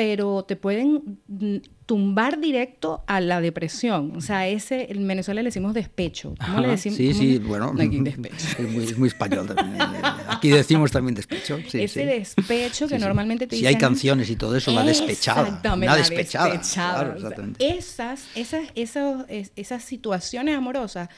pero te pueden tumbar directo a la depresión. O sea, ese, en Venezuela le decimos despecho. ¿Cómo le decimos? Sí, sí, bueno. despecho. Es, muy, español también. Aquí decimos también despecho. ese despecho que normalmente te Si hay canciones y todo eso, la despechada. Exactamente. La despechada. despechada. esas, esas, esas, esas situaciones amorosas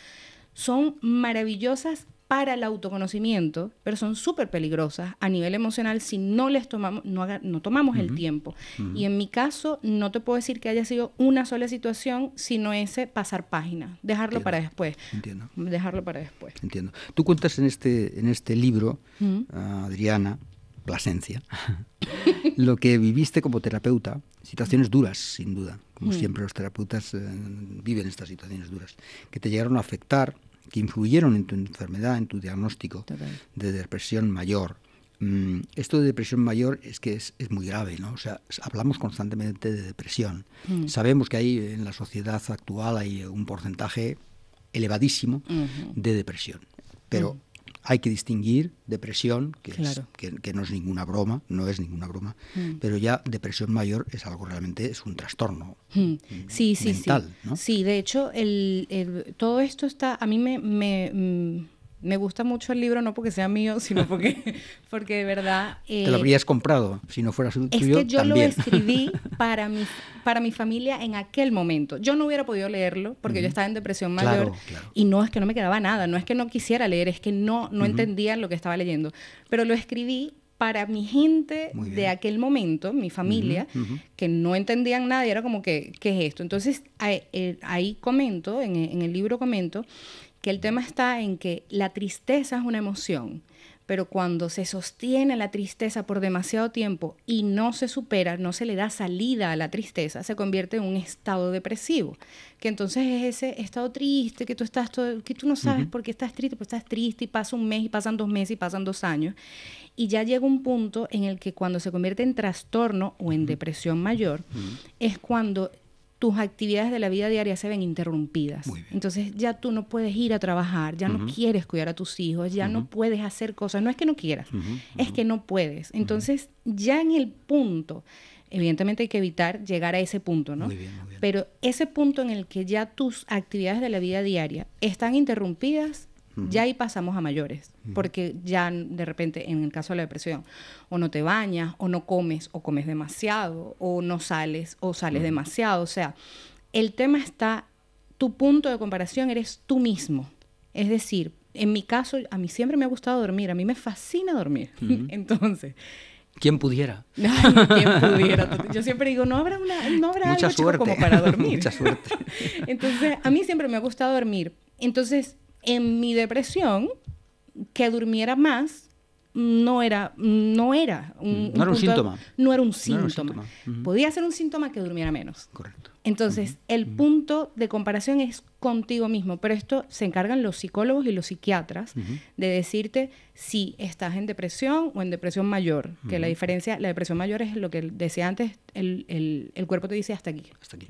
son maravillosas para el autoconocimiento, pero son súper peligrosas a nivel emocional si no les tomamos, no, no tomamos el tiempo. Y en mi caso, no te puedo decir que haya sido una sola situación, sino ese pasar página, dejarlo para después. Entiendo. Dejarlo para después. Entiendo. Tú cuentas en este, en este libro, Adriana, Plasencia, lo que viviste como terapeuta, situaciones duras, sin duda, como siempre los terapeutas eh, viven estas situaciones duras, que te llegaron a afectar que influyeron en tu enfermedad, en tu diagnóstico de depresión mayor. Mm, esto de depresión mayor es que es, muy grave, ¿no? O sea, hablamos constantemente de depresión. Mm. Sabemos que hay en la sociedad actual hay un porcentaje elevadísimo de depresión, pero mm hay que distinguir depresión, que, que, no es ninguna broma, no es ninguna broma, mm. pero ya depresión mayor es algo realmente, es un trastorno mm. sí, sí, mental. Sí, sí de hecho, el, todo esto está, a mí me, me me gusta mucho el libro, no porque sea mío, sino porque, porque de verdad... Te lo eh, habrías comprado si no fuera tuyo Es que yo lo escribí para mi, para mi familia en aquel momento. Yo no hubiera podido leerlo porque yo estaba en depresión mayor y no es que no me quedaba nada, no es que no quisiera leer, es que no, no entendía lo que estaba leyendo. Pero lo escribí para mi gente de aquel momento, mi familia, que no entendían nada y era como que, ¿qué es esto? Entonces ahí, eh, ahí comento, en, en el libro comento, que el tema está en que la tristeza es una emoción, pero cuando se sostiene la tristeza por demasiado tiempo y no se supera, no se le da salida a la tristeza, se convierte en un estado depresivo, que entonces es ese estado triste que tú estás todo, que tú no sabes por qué estás triste, pues estás triste y pasa un mes y pasan dos meses y pasan dos años y ya llega un punto en el que cuando se convierte en trastorno o en depresión mayor es cuando tus actividades de la vida diaria se ven interrumpidas. Entonces ya tú no puedes ir a trabajar, ya no quieres cuidar a tus hijos, ya no puedes hacer cosas. No es que no quieras, es que no puedes. Entonces ya en el punto, evidentemente hay que evitar llegar a ese punto, ¿no? Pero ese punto en el que ya tus actividades de la vida diaria están interrumpidas, ya ahí pasamos a mayores, porque ya de repente, en el caso de la depresión, o no te bañas, o no comes, o comes demasiado, o no sales, o sales demasiado. O sea, el tema está, tu punto de comparación eres tú mismo. Es decir, en mi caso, a mí siempre me ha gustado dormir, a mí me fascina dormir. Entonces... ¿Quién pudiera? ¿Quién pudiera? Yo siempre digo, no habrá, una, no habrá algo como para dormir. Mucha suerte. Entonces, a mí siempre me ha gustado dormir. Entonces, en mi depresión, que durmiera más no era, no era un, no era un síntoma. No era un síntoma. Podía ser un síntoma que durmiera menos. Correcto. Entonces, el punto de comparación es contigo mismo, pero esto se encargan los psicólogos y los psiquiatras de decirte si estás en depresión o en depresión mayor, que la diferencia, la depresión mayor es lo que decía antes, el, el, cuerpo te dice hasta aquí. Hasta aquí.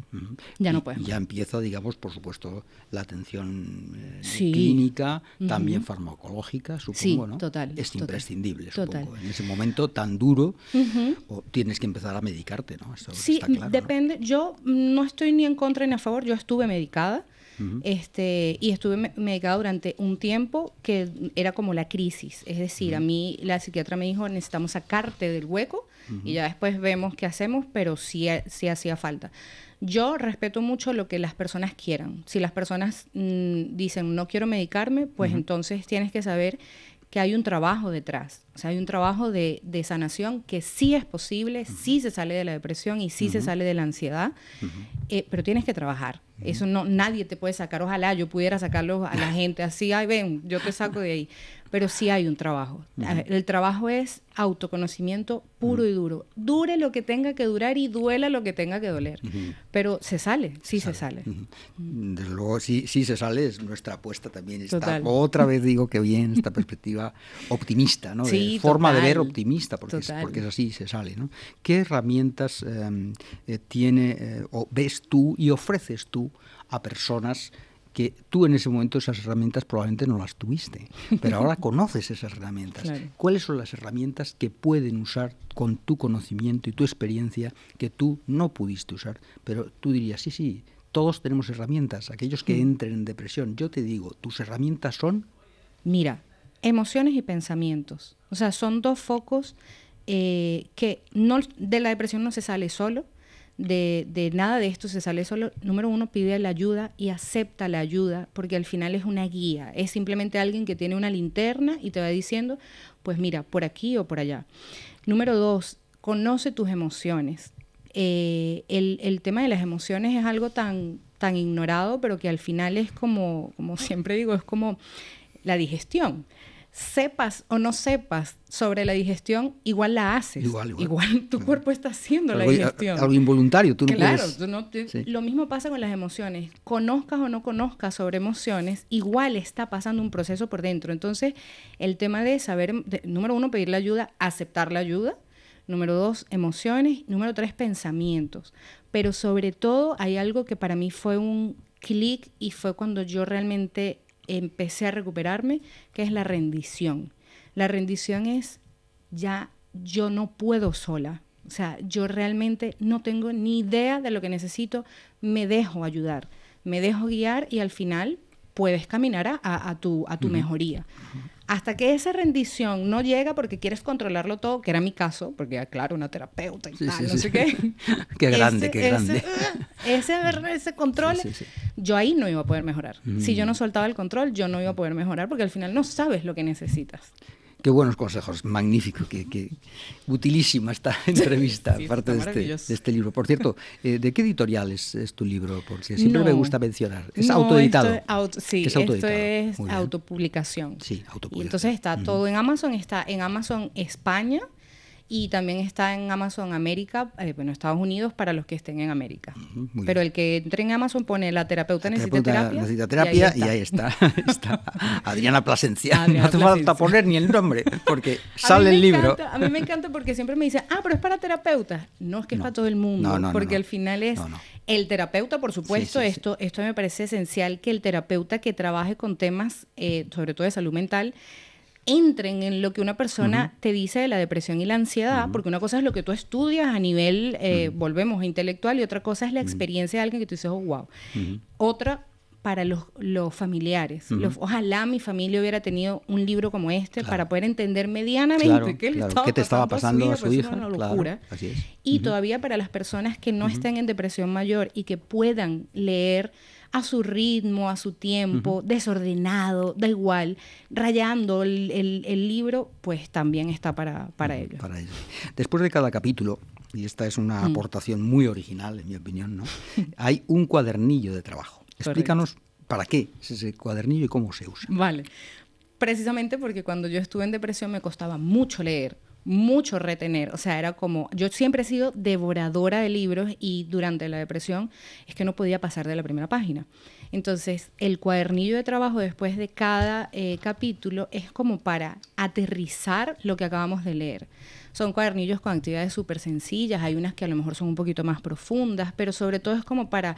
Ya no puedes. Ya empieza, digamos, por supuesto, la atención eh, clínica, también farmacológica, supongo, ¿no? Total. Es imprescindible, supongo. En ese momento tan duro, o tienes que empezar a medicarte, ¿no? sí, depende. Yo no estoy ni en contra ni a favor, yo estuve medicada este, y estuve medicada durante un tiempo que era como la crisis. Es decir, a mí la psiquiatra me dijo, necesitamos sacarte del hueco y ya después vemos qué hacemos, pero sí, sí hacía falta. Yo respeto mucho lo que las personas quieran. Si las personas mm, dicen no quiero medicarme, pues entonces tienes que saber que hay un trabajo detrás. O sea, hay un trabajo de, sanación que sí es posible, sí se sale de la depresión y sí se sale de la ansiedad, eh, pero tienes que trabajar. Eso no, nadie te puede sacar. Ojalá yo pudiera sacarlo a la gente así, ay, ven, yo te saco de ahí pero sí hay un trabajo. El trabajo es autoconocimiento puro y duro. Dure lo que tenga que durar y duela lo que tenga que doler. Pero se sale, sí se sale. Desde luego, sí, sí se sale, es nuestra apuesta también. Está, otra vez digo que bien esta perspectiva optimista, ¿no? Sí, forma de ver optimista, porque es, porque es así, se sale. ¿no? ¿Qué herramientas em, eh, tiene eh, o ves tú y ofreces tú a personas que tú en ese momento esas herramientas probablemente no las tuviste, pero ahora conoces esas herramientas. ¿Cuáles son las herramientas que pueden usar con tu conocimiento y tu experiencia que tú no pudiste usar? Pero tú dirías, sí, sí, todos tenemos herramientas, aquellos que mm. entren en depresión. Yo te digo, tus herramientas son... Mira, emociones y pensamientos. O sea, son dos focos eh, que no, de la depresión no se sale solo, de, nada de esto se sale solo. Número uno, pide la ayuda y acepta la ayuda, porque al final es una guía. Es simplemente alguien que tiene una linterna y te va diciendo, pues mira, por aquí o por allá. Número dos, conoce tus emociones. Eh, el, el, tema de las emociones es algo tan, tan ignorado, pero que al final es como, como siempre digo, es como la digestión sepas o no sepas sobre la digestión, igual la haces. Igual, tu cuerpo está haciendo la digestión. Algo involuntario, tú no claro, lo mismo pasa con las emociones. Conozcas o no conozcas sobre emociones, igual está pasando un proceso por dentro. Entonces, el tema de saber, número uno, pedir la ayuda, aceptar la ayuda. Número dos, emociones. Número tres, pensamientos. Pero sobre todo hay algo que para mí fue un clic y fue cuando yo realmente empecé a recuperarme, que es la rendición. La rendición es ya yo no puedo sola. O sea, yo realmente no tengo ni idea de lo que necesito, me dejo ayudar, me dejo guiar y al final puedes caminar a, tu, a tu mejoría. Hasta que esa rendición no llega porque quieres controlarlo todo, que era mi caso, porque ah, claro, una terapeuta y tal, no sé qué. qué grande, qué grande. Ese, ese, control, yo ahí no iba a poder mejorar. Si yo no mm. soltaba el control, yo no iba a poder mejorar porque al final no sabes lo que necesitas. Qué buenos consejos, magnífico, qué, utilísima esta entrevista, aparte de este, de este, libro. Por cierto, eh, ¿de qué editorial es, tu libro? Porque siempre me gusta mencionar. ¿Es autoeditado? sí, es esto es autopublicación. Sí, autopublicación. Y entonces está todo en Amazon, está en Amazon España, y también está en Amazon América, eh, bueno, Estados Unidos para los que estén en América. Pero el que entre en Amazon pone la terapeuta, necesita terapia. Necesita terapia y ahí está, está, Adriana Plasencia. no hace falta poner ni el nombre porque sale el libro. a mí me encanta porque siempre me dicen, ah, pero es para terapeutas. No es que es para todo el mundo, porque al final es el terapeuta, por supuesto, esto, esto me parece esencial que el terapeuta que trabaje con temas, eh, sobre todo de salud mental, entren en lo que una persona te dice de la depresión y la ansiedad, porque una cosa es lo que tú estudias a nivel, eh, volvemos, intelectual, y otra cosa es la experiencia de alguien que tú dices, oh, wow. Otra para los, los familiares. ojalá mi familia hubiera tenido un libro como este para poder entender medianamente qué, le estaba, te estaba pasando a su hija. Una locura. Y todavía para las personas que no estén en depresión mayor y que puedan leer a su ritmo, a su tiempo, desordenado, da igual, rayando el, el, libro, pues también está para, para ellos. Para ellos. Después de cada capítulo, y esta es una mm. aportación muy original, en mi opinión, ¿no? hay un cuadernillo de trabajo. Explícanos para qué es ese cuadernillo y cómo se usa. Vale. Precisamente porque cuando yo estuve en depresión me costaba mucho leer mucho retener, o sea, era como, yo siempre he sido devoradora de libros y durante la depresión es que no podía pasar de la primera página. Entonces, el cuadernillo de trabajo después de cada eh, capítulo es como para aterrizar lo que acabamos de leer. Son cuadernillos con actividades súper sencillas, hay unas que a lo mejor son un poquito más profundas, pero sobre todo es como para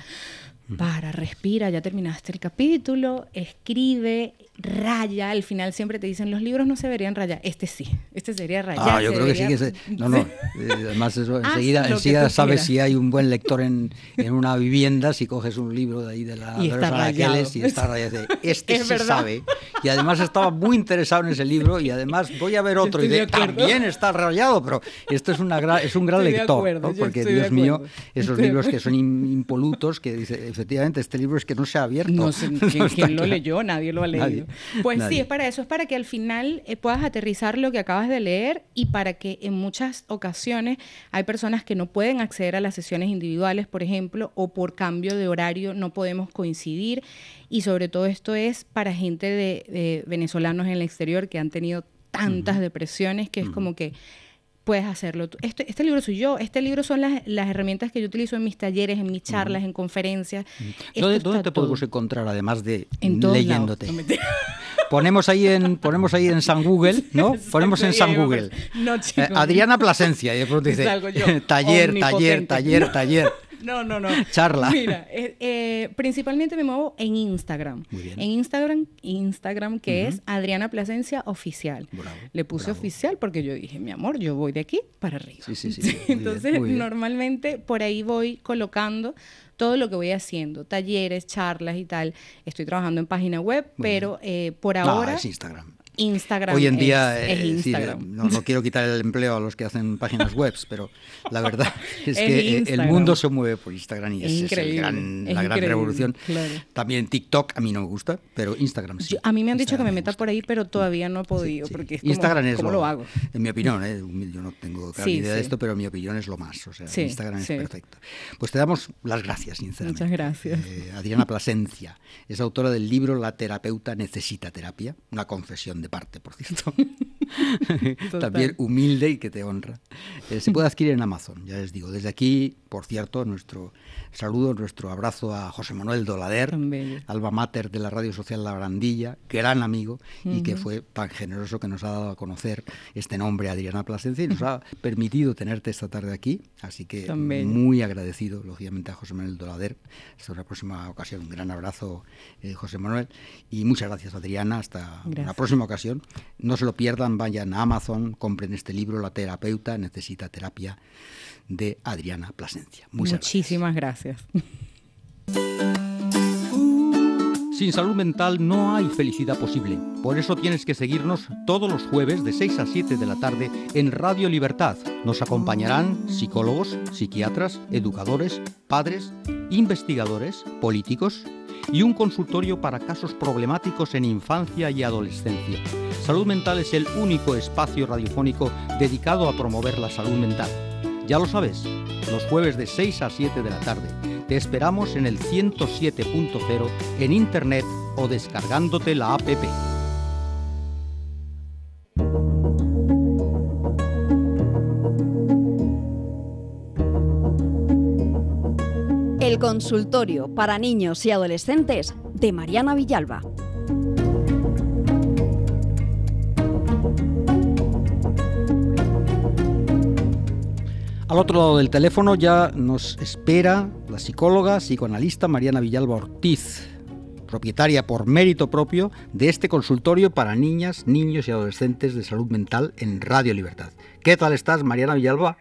para, respira, ya terminaste el capítulo, escribe, raya. Al final siempre te dicen, los libros no se verían rayar. Este sí, este sería rayar. Ah, yo creo que sí que se... No, no. Eh, además, eso, enseguida, enseguida sabes si hay un buen lector en, en, una vivienda, si coges un libro de ahí de, la, y los Araqueles y está rayado. Este sí sabe. Y además estaba muy interesado en ese libro y además voy a ver otro y de, también está rayado, pero esto es, una es un gran lector, ¿no? porque Dios mío, esos libros que son impolutos, que dice efectivamente, este libro es que no se ha abierto. No sé quién, lo leyó, nadie lo ha leído. pues sí, es para eso, es para que al final eh, puedas aterrizar lo que acabas de leer y para que en muchas ocasiones hay personas que no pueden acceder a las sesiones individuales, por ejemplo, o por cambio de horario no podemos coincidir. Y sobre todo esto es para gente de, venezolanos en el exterior que han tenido tantas depresiones que es como que puedes hacerlo. Este, este libro soy yo, este libro son las, las, herramientas que yo utilizo en mis talleres, en mis charlas, en conferencias. ¿Dónde, te podemos encontrar además de leyéndote? ponemos ahí en ponemos ahí en San Google, ¿no? Ponemos en San Google. Eh, Adriana Plasencia y de pronto dice taller, taller, taller, taller. No, no, no. Charla. Mira, eh, eh, principalmente me muevo en Instagram. Muy bien. En Instagram, Instagram que es Adriana Plasencia Oficial. Le puse oficial porque yo dije, mi amor, yo voy de aquí para arriba. Sí, sí, sí. Entonces, normalmente por ahí voy colocando todo lo que voy haciendo, talleres, charlas y tal. Estoy trabajando en página web, pero eh, por ahora... No, es Instagram. Instagram. Hoy en día, eh, no, quiero quitar el empleo a los que hacen páginas web, pero la verdad es que eh, el mundo se mueve por Instagram y es, la gran revolución. También TikTok a mí no me gusta, pero Instagram sí. a mí me han dicho que me meta por ahí, pero todavía no he podido. Porque Instagram es ¿cómo lo, hago? En mi opinión, ¿eh? yo no tengo idea de esto, pero mi opinión es lo más. O sea, Instagram es perfecto. Pues te damos las gracias, sinceramente. Muchas gracias. Adriana Plasencia es autora del libro La terapeuta necesita terapia, una confesión de parte, por cierto. También humilde y que te honra. Eh, se puede adquirir en Amazon, ya les digo. Desde aquí, por cierto, nuestro saludo, nuestro abrazo a José Manuel Dolader, alba mater de la Radio Social La Brandilla, gran amigo y que fue tan generoso que nos ha dado a conocer este nombre, Adriana Plasencia, y nos ha permitido tenerte esta tarde aquí. Así que muy agradecido, lógicamente, a José Manuel Dolader. Hasta una próxima ocasión. Un gran abrazo, eh, José Manuel. Y muchas gracias, Adriana. Hasta una próxima ocasión. No se lo pierdan, vayan a Amazon, compren este libro, La terapeuta necesita terapia de Adriana Plasencia. Muchísimas gracias. Sin salud mental no hay felicidad posible. Por eso tienes que seguirnos todos los jueves de 6 a 7 de la tarde en Radio Libertad. Nos acompañarán psicólogos, psiquiatras, educadores, padres, investigadores, políticos y un consultorio para casos problemáticos en infancia y adolescencia. Salud Mental es el único espacio radiofónico dedicado a promover la salud mental. Ya lo sabes, los jueves de 6 a 7 de la tarde. Te esperamos en el 107.0 en internet o descargándote la app. El consultorio para niños y adolescentes de Mariana Villalba. Al otro lado del teléfono ya nos espera la psicóloga, psicoanalista Mariana Villalba Ortiz, propietaria por mérito propio de este consultorio para niñas, niños y adolescentes de salud mental en Radio Libertad. ¿Qué tal estás, Mariana Villalba?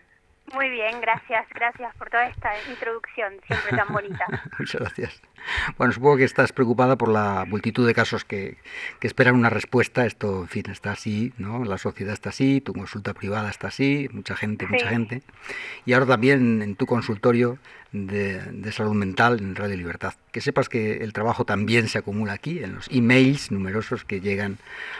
Muy bien, gracias, gracias por toda esta introducción, siempre tan bonita. Muchas gracias. Bueno, supongo que estás preocupada por la multitud de casos que, esperan una respuesta. Esto, en fin, está así, ¿no? La sociedad está así, tu consulta privada está así, mucha gente, mucha gente. Y ahora también en tu consultorio de, de, salud mental en Radio Libertad. Que sepas que el trabajo también se acumula aquí, en los emails numerosos que llegan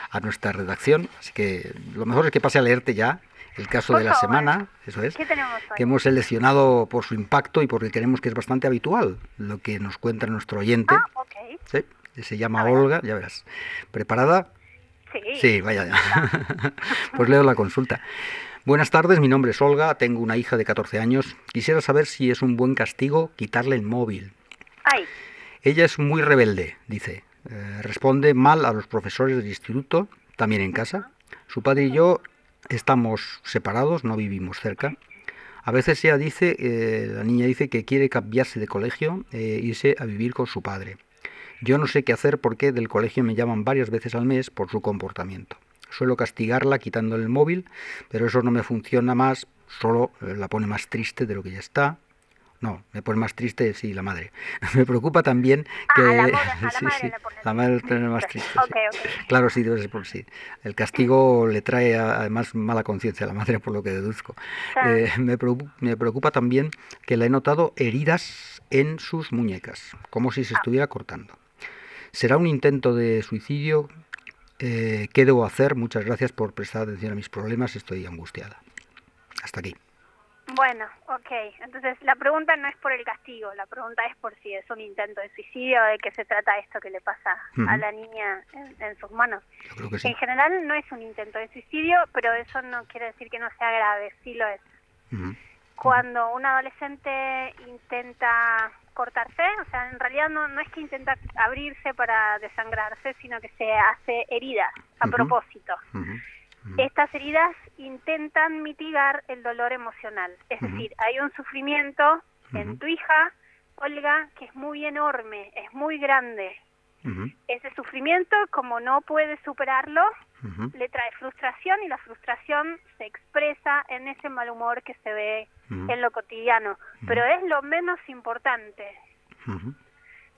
a nuestra redacción. Así que lo mejor es que pase a leerte ya el caso de la semana, eso es, que hemos seleccionado por su impacto y porque creemos que es bastante habitual lo que nos cuenta nuestro oyente. Ah, okay. ¿sí? Se llama Olga, ya verás. ¿Preparada? Sí. Sí, vaya. pues leo la consulta. Buenas tardes, mi nombre es Olga, tengo una hija de 14 años. Quisiera saber si es un buen castigo quitarle el móvil. Ay. Ella es muy rebelde, dice. Eh, responde mal a los profesores del instituto, también en casa. Su padre y yo estamos separados, no vivimos cerca. A veces ella dice, eh, la niña dice que quiere cambiarse de colegio e irse a vivir con su padre. Yo no sé qué hacer porque del colegio me llaman varias veces al mes por su comportamiento. Suelo castigarla quitándole el móvil, pero eso no me funciona más, solo eh, la pone más triste de lo que ya está. No, me pone más triste, sí, la madre. me preocupa también ah, que... la, madre la madre pone más triste. Claro, sí, debe ser por sí. El castigo le trae además mala conciencia a la madre, por lo que deduzco. Eh, me, preocupa, me preocupa también que la he notado heridas en sus muñecas, como si se estuviera cortando. ¿Será un intento de suicidio? Eh, ¿Qué debo hacer? Muchas gracias por prestar atención a mis problemas, estoy angustiada. Hasta aquí. Bueno, ok. Entonces la pregunta no es por el castigo, la pregunta es por si es un intento de suicidio, de qué se trata esto que le pasa a la niña en, sus manos. En general no es un intento de suicidio, pero eso no quiere decir que no sea grave, sí lo es. Cuando un adolescente intenta cortarse, o sea, en realidad no, no es que intenta abrirse para desangrarse, sino que se hace heridas a propósito. Estas heridas intentan mitigar el dolor emocional, es decir, hay un sufrimiento en tu hija, Olga, que es muy enorme, es muy grande. Ese sufrimiento, como no puede superarlo, le trae frustración y la frustración se expresa en ese mal humor que se ve en lo cotidiano. Pero es lo menos importante.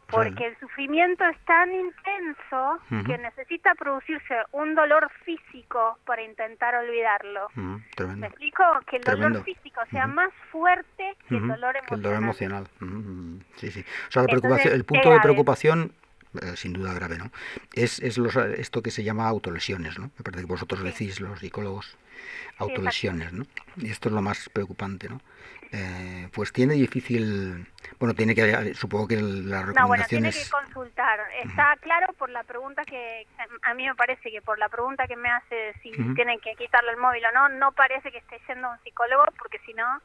Porque el sufrimiento es tan intenso que necesita producirse un dolor físico para intentar olvidarlo. ¿Me explico? Que el dolor físico sea más fuerte que el dolor emocional. el dolor emocional. Sí, sí. O sea, el punto de preocupación eh, sin duda grave, ¿no? Es, es esto que se llama autolesiones, ¿no? Me parece que vosotros decís, los psicólogos, autolesiones, ¿no? Y esto es lo más preocupante, ¿no? Eh, pues tiene difícil, bueno, tiene que, supongo que la recomendación No, bueno, tiene que consultar. Está claro por la pregunta que, a mí me parece que por la pregunta que me hace si tienen que quitarle el móvil o no, no parece que esté siendo un psicólogo, porque si no,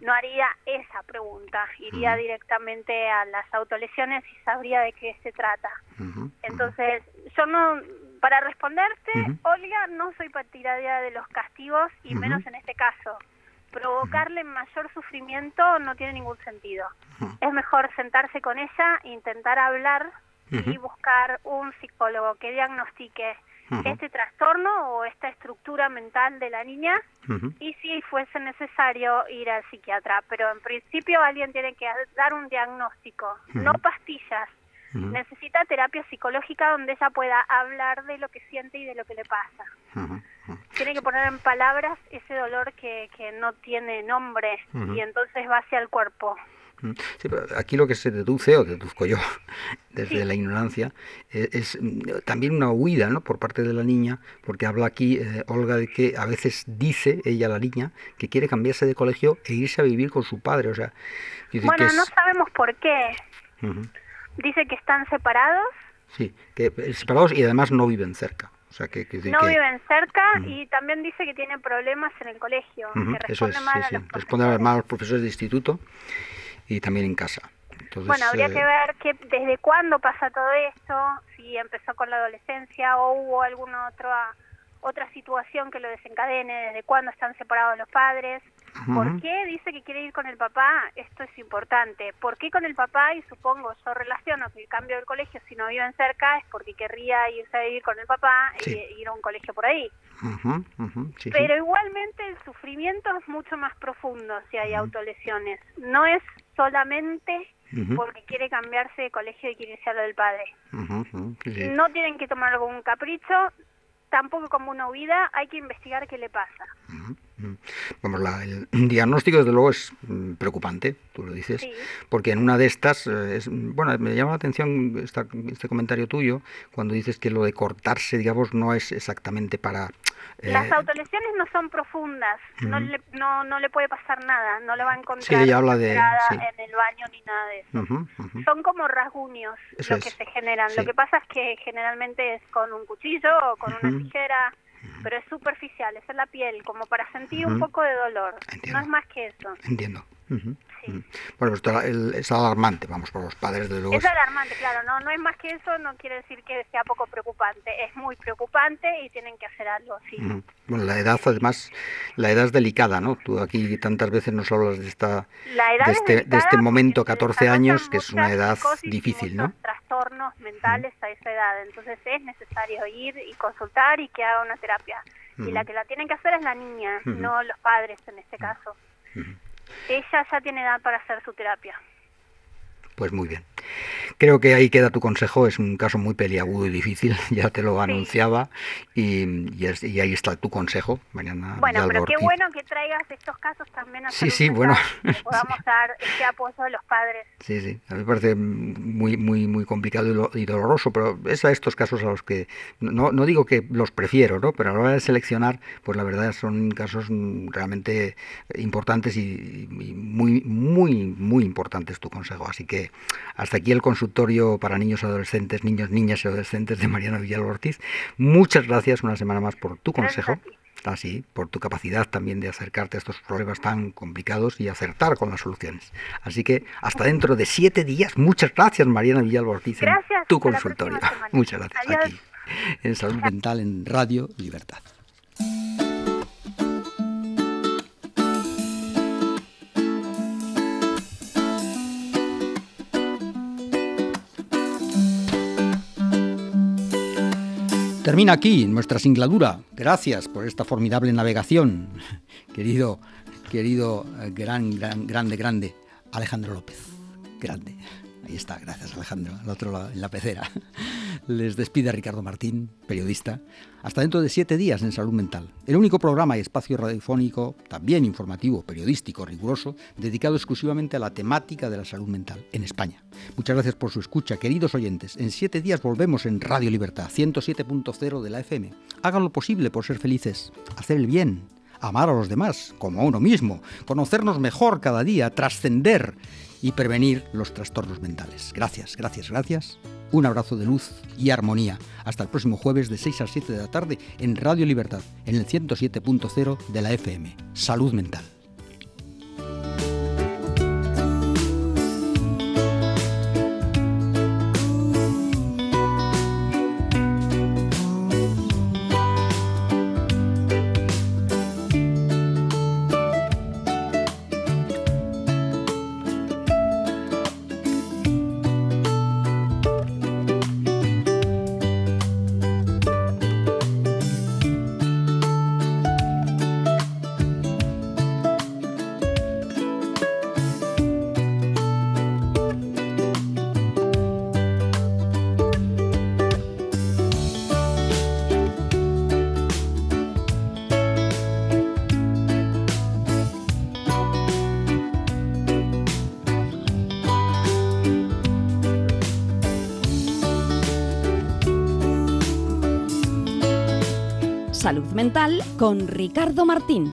no haría esa pregunta. Iría directamente a las autolesiones y sabría de qué se trata. Entonces, yo no, para responderte, Olga, no soy partidaria de los castigos y menos en este caso provocarle mayor sufrimiento no tiene ningún sentido. Es mejor sentarse con ella, intentar hablar y buscar un psicólogo que diagnostique este trastorno o esta estructura mental de la niña y si fuese necesario ir al psiquiatra. Pero en principio alguien tiene que dar un diagnóstico, no pastillas. Necesita terapia psicológica donde ella pueda hablar de lo que siente y de lo que le pasa. Tiene que poner en palabras ese dolor que, que no tiene nombre y entonces va hacia el cuerpo. aquí lo que se deduce, o deduzco yo desde la ignorancia, e, es, mm, también una huida ¿no? por parte de la niña, porque habla aquí eh, Olga de que a veces dice ella, la niña, que quiere cambiarse de colegio e irse a vivir con su padre. O sea, bueno, no sabemos por qué. Dice que están separados. Sí, que eh, separados y además no viven cerca que, no viven cerca y también dice que tiene problemas en el colegio, que responde mal a los Responde mal a los profesores de instituto y también en casa. bueno, habría que eh, ver que, desde cuándo pasa todo esto, si empezó con la adolescencia o hubo alguna otra otra situación que lo desencadene, desde cuándo están separados los padres, ¿Por qué dice que quiere ir con el papá? Esto es importante. ¿Por qué con el papá? Y supongo, yo relaciono que el cambio del colegio, si no viven cerca, es porque querría irse a vivir con el papá y ir a un colegio por ahí. Pero igualmente el sufrimiento es mucho más profundo si hay autolesiones. No es solamente porque quiere cambiarse de colegio y quiere irse a lo del padre. No tienen que tomar algún capricho, tampoco como una huida, hay que investigar qué le pasa. Vamos, el diagnóstico desde luego es mm, preocupante, tú lo dices, porque en una de estas, eh, es, bueno, me llama la atención este comentario tuyo cuando dices que lo de cortarse, digamos, no es exactamente para... Eh, Las autolesiones no son profundas, no, le, no, no le puede pasar nada, no le va a encontrar en el baño ni nada de eso. Son como rasguños lo que se generan. Lo que pasa es que generalmente es con un cuchillo o con una tijera pero es superficial, es en la piel, como para sentir un poco de dolor. No es más que eso. Entiendo. Bueno, esto es alarmante, vamos, por los padres de luego. Es alarmante, claro, no, no es más que eso, no quiere decir que sea poco preocupante, es muy preocupante y tienen que hacer algo, sí. Bueno, la edad, además, la edad es delicada, ¿no? Tú aquí tantas veces nos hablas de esta, de este, de este momento, 14 años, que es una edad difícil, ¿no? trastornos mentales a esa edad, entonces es necesario ir y consultar y que haga una terapia. Y la que la tienen que hacer es la niña, no los padres en este caso. Ella ya tiene edad para hacer su terapia. Pues muy bien. creo que ahí queda tu consejo, es un caso muy peliagudo y difícil, ya te lo anunciaba, y, y, ahí está tu consejo, Mariana. Bueno, pero qué bueno que traigas estos casos también a Sí, sí, bueno. Que podamos dar este apoyo a los padres. Sí, sí, a mí me parece muy, muy, muy complicado y, doloroso, pero es a estos casos a los que, no, no digo que los prefiero, ¿no? pero a la hora de seleccionar, pues la verdad son casos realmente importantes y, muy, muy, muy importantes tu consejo. Así que hasta aquí el consultorio para niños, adolescentes, niños, niñas y adolescentes de Mariana Villalba Ortiz. Muchas gracias una semana más por tu consejo así, por tu capacidad también de acercarte a estos problemas tan complicados y acertar con las soluciones. Así que hasta dentro de siete días, muchas gracias Mariana Villalba Ortiz en tu consultorio. Muchas gracias aquí en Salud Mental en Radio Libertad. Termina aquí nuestra singladura. Gracias por esta formidable navegación, querido, querido, eh, gran, gran, grande, grande, Alejandro López. Grande. Ahí está, gracias Alejandro, al otro lado, en la pecera. Les despide Ricardo Martín, periodista. Hasta dentro de siete días en Salud Mental. El único programa y espacio radiofónico, también informativo, periodístico, riguroso, dedicado exclusivamente a la temática de la salud mental en España. Muchas gracias por su escucha, queridos oyentes. En siete días volvemos en Radio Libertad, 107.0 de la FM. Hagan lo posible por ser felices, hacer el bien, amar a los demás, como a uno mismo, conocernos mejor cada día, trascender y prevenir los trastornos mentales. Gracias, gracias, gracias. Un abrazo de luz y armonía. Hasta el próximo jueves de 6 a 7 de la tarde en Radio Libertad, en el 107.0 de la FM. Salud mental. Con Ricardo Martín.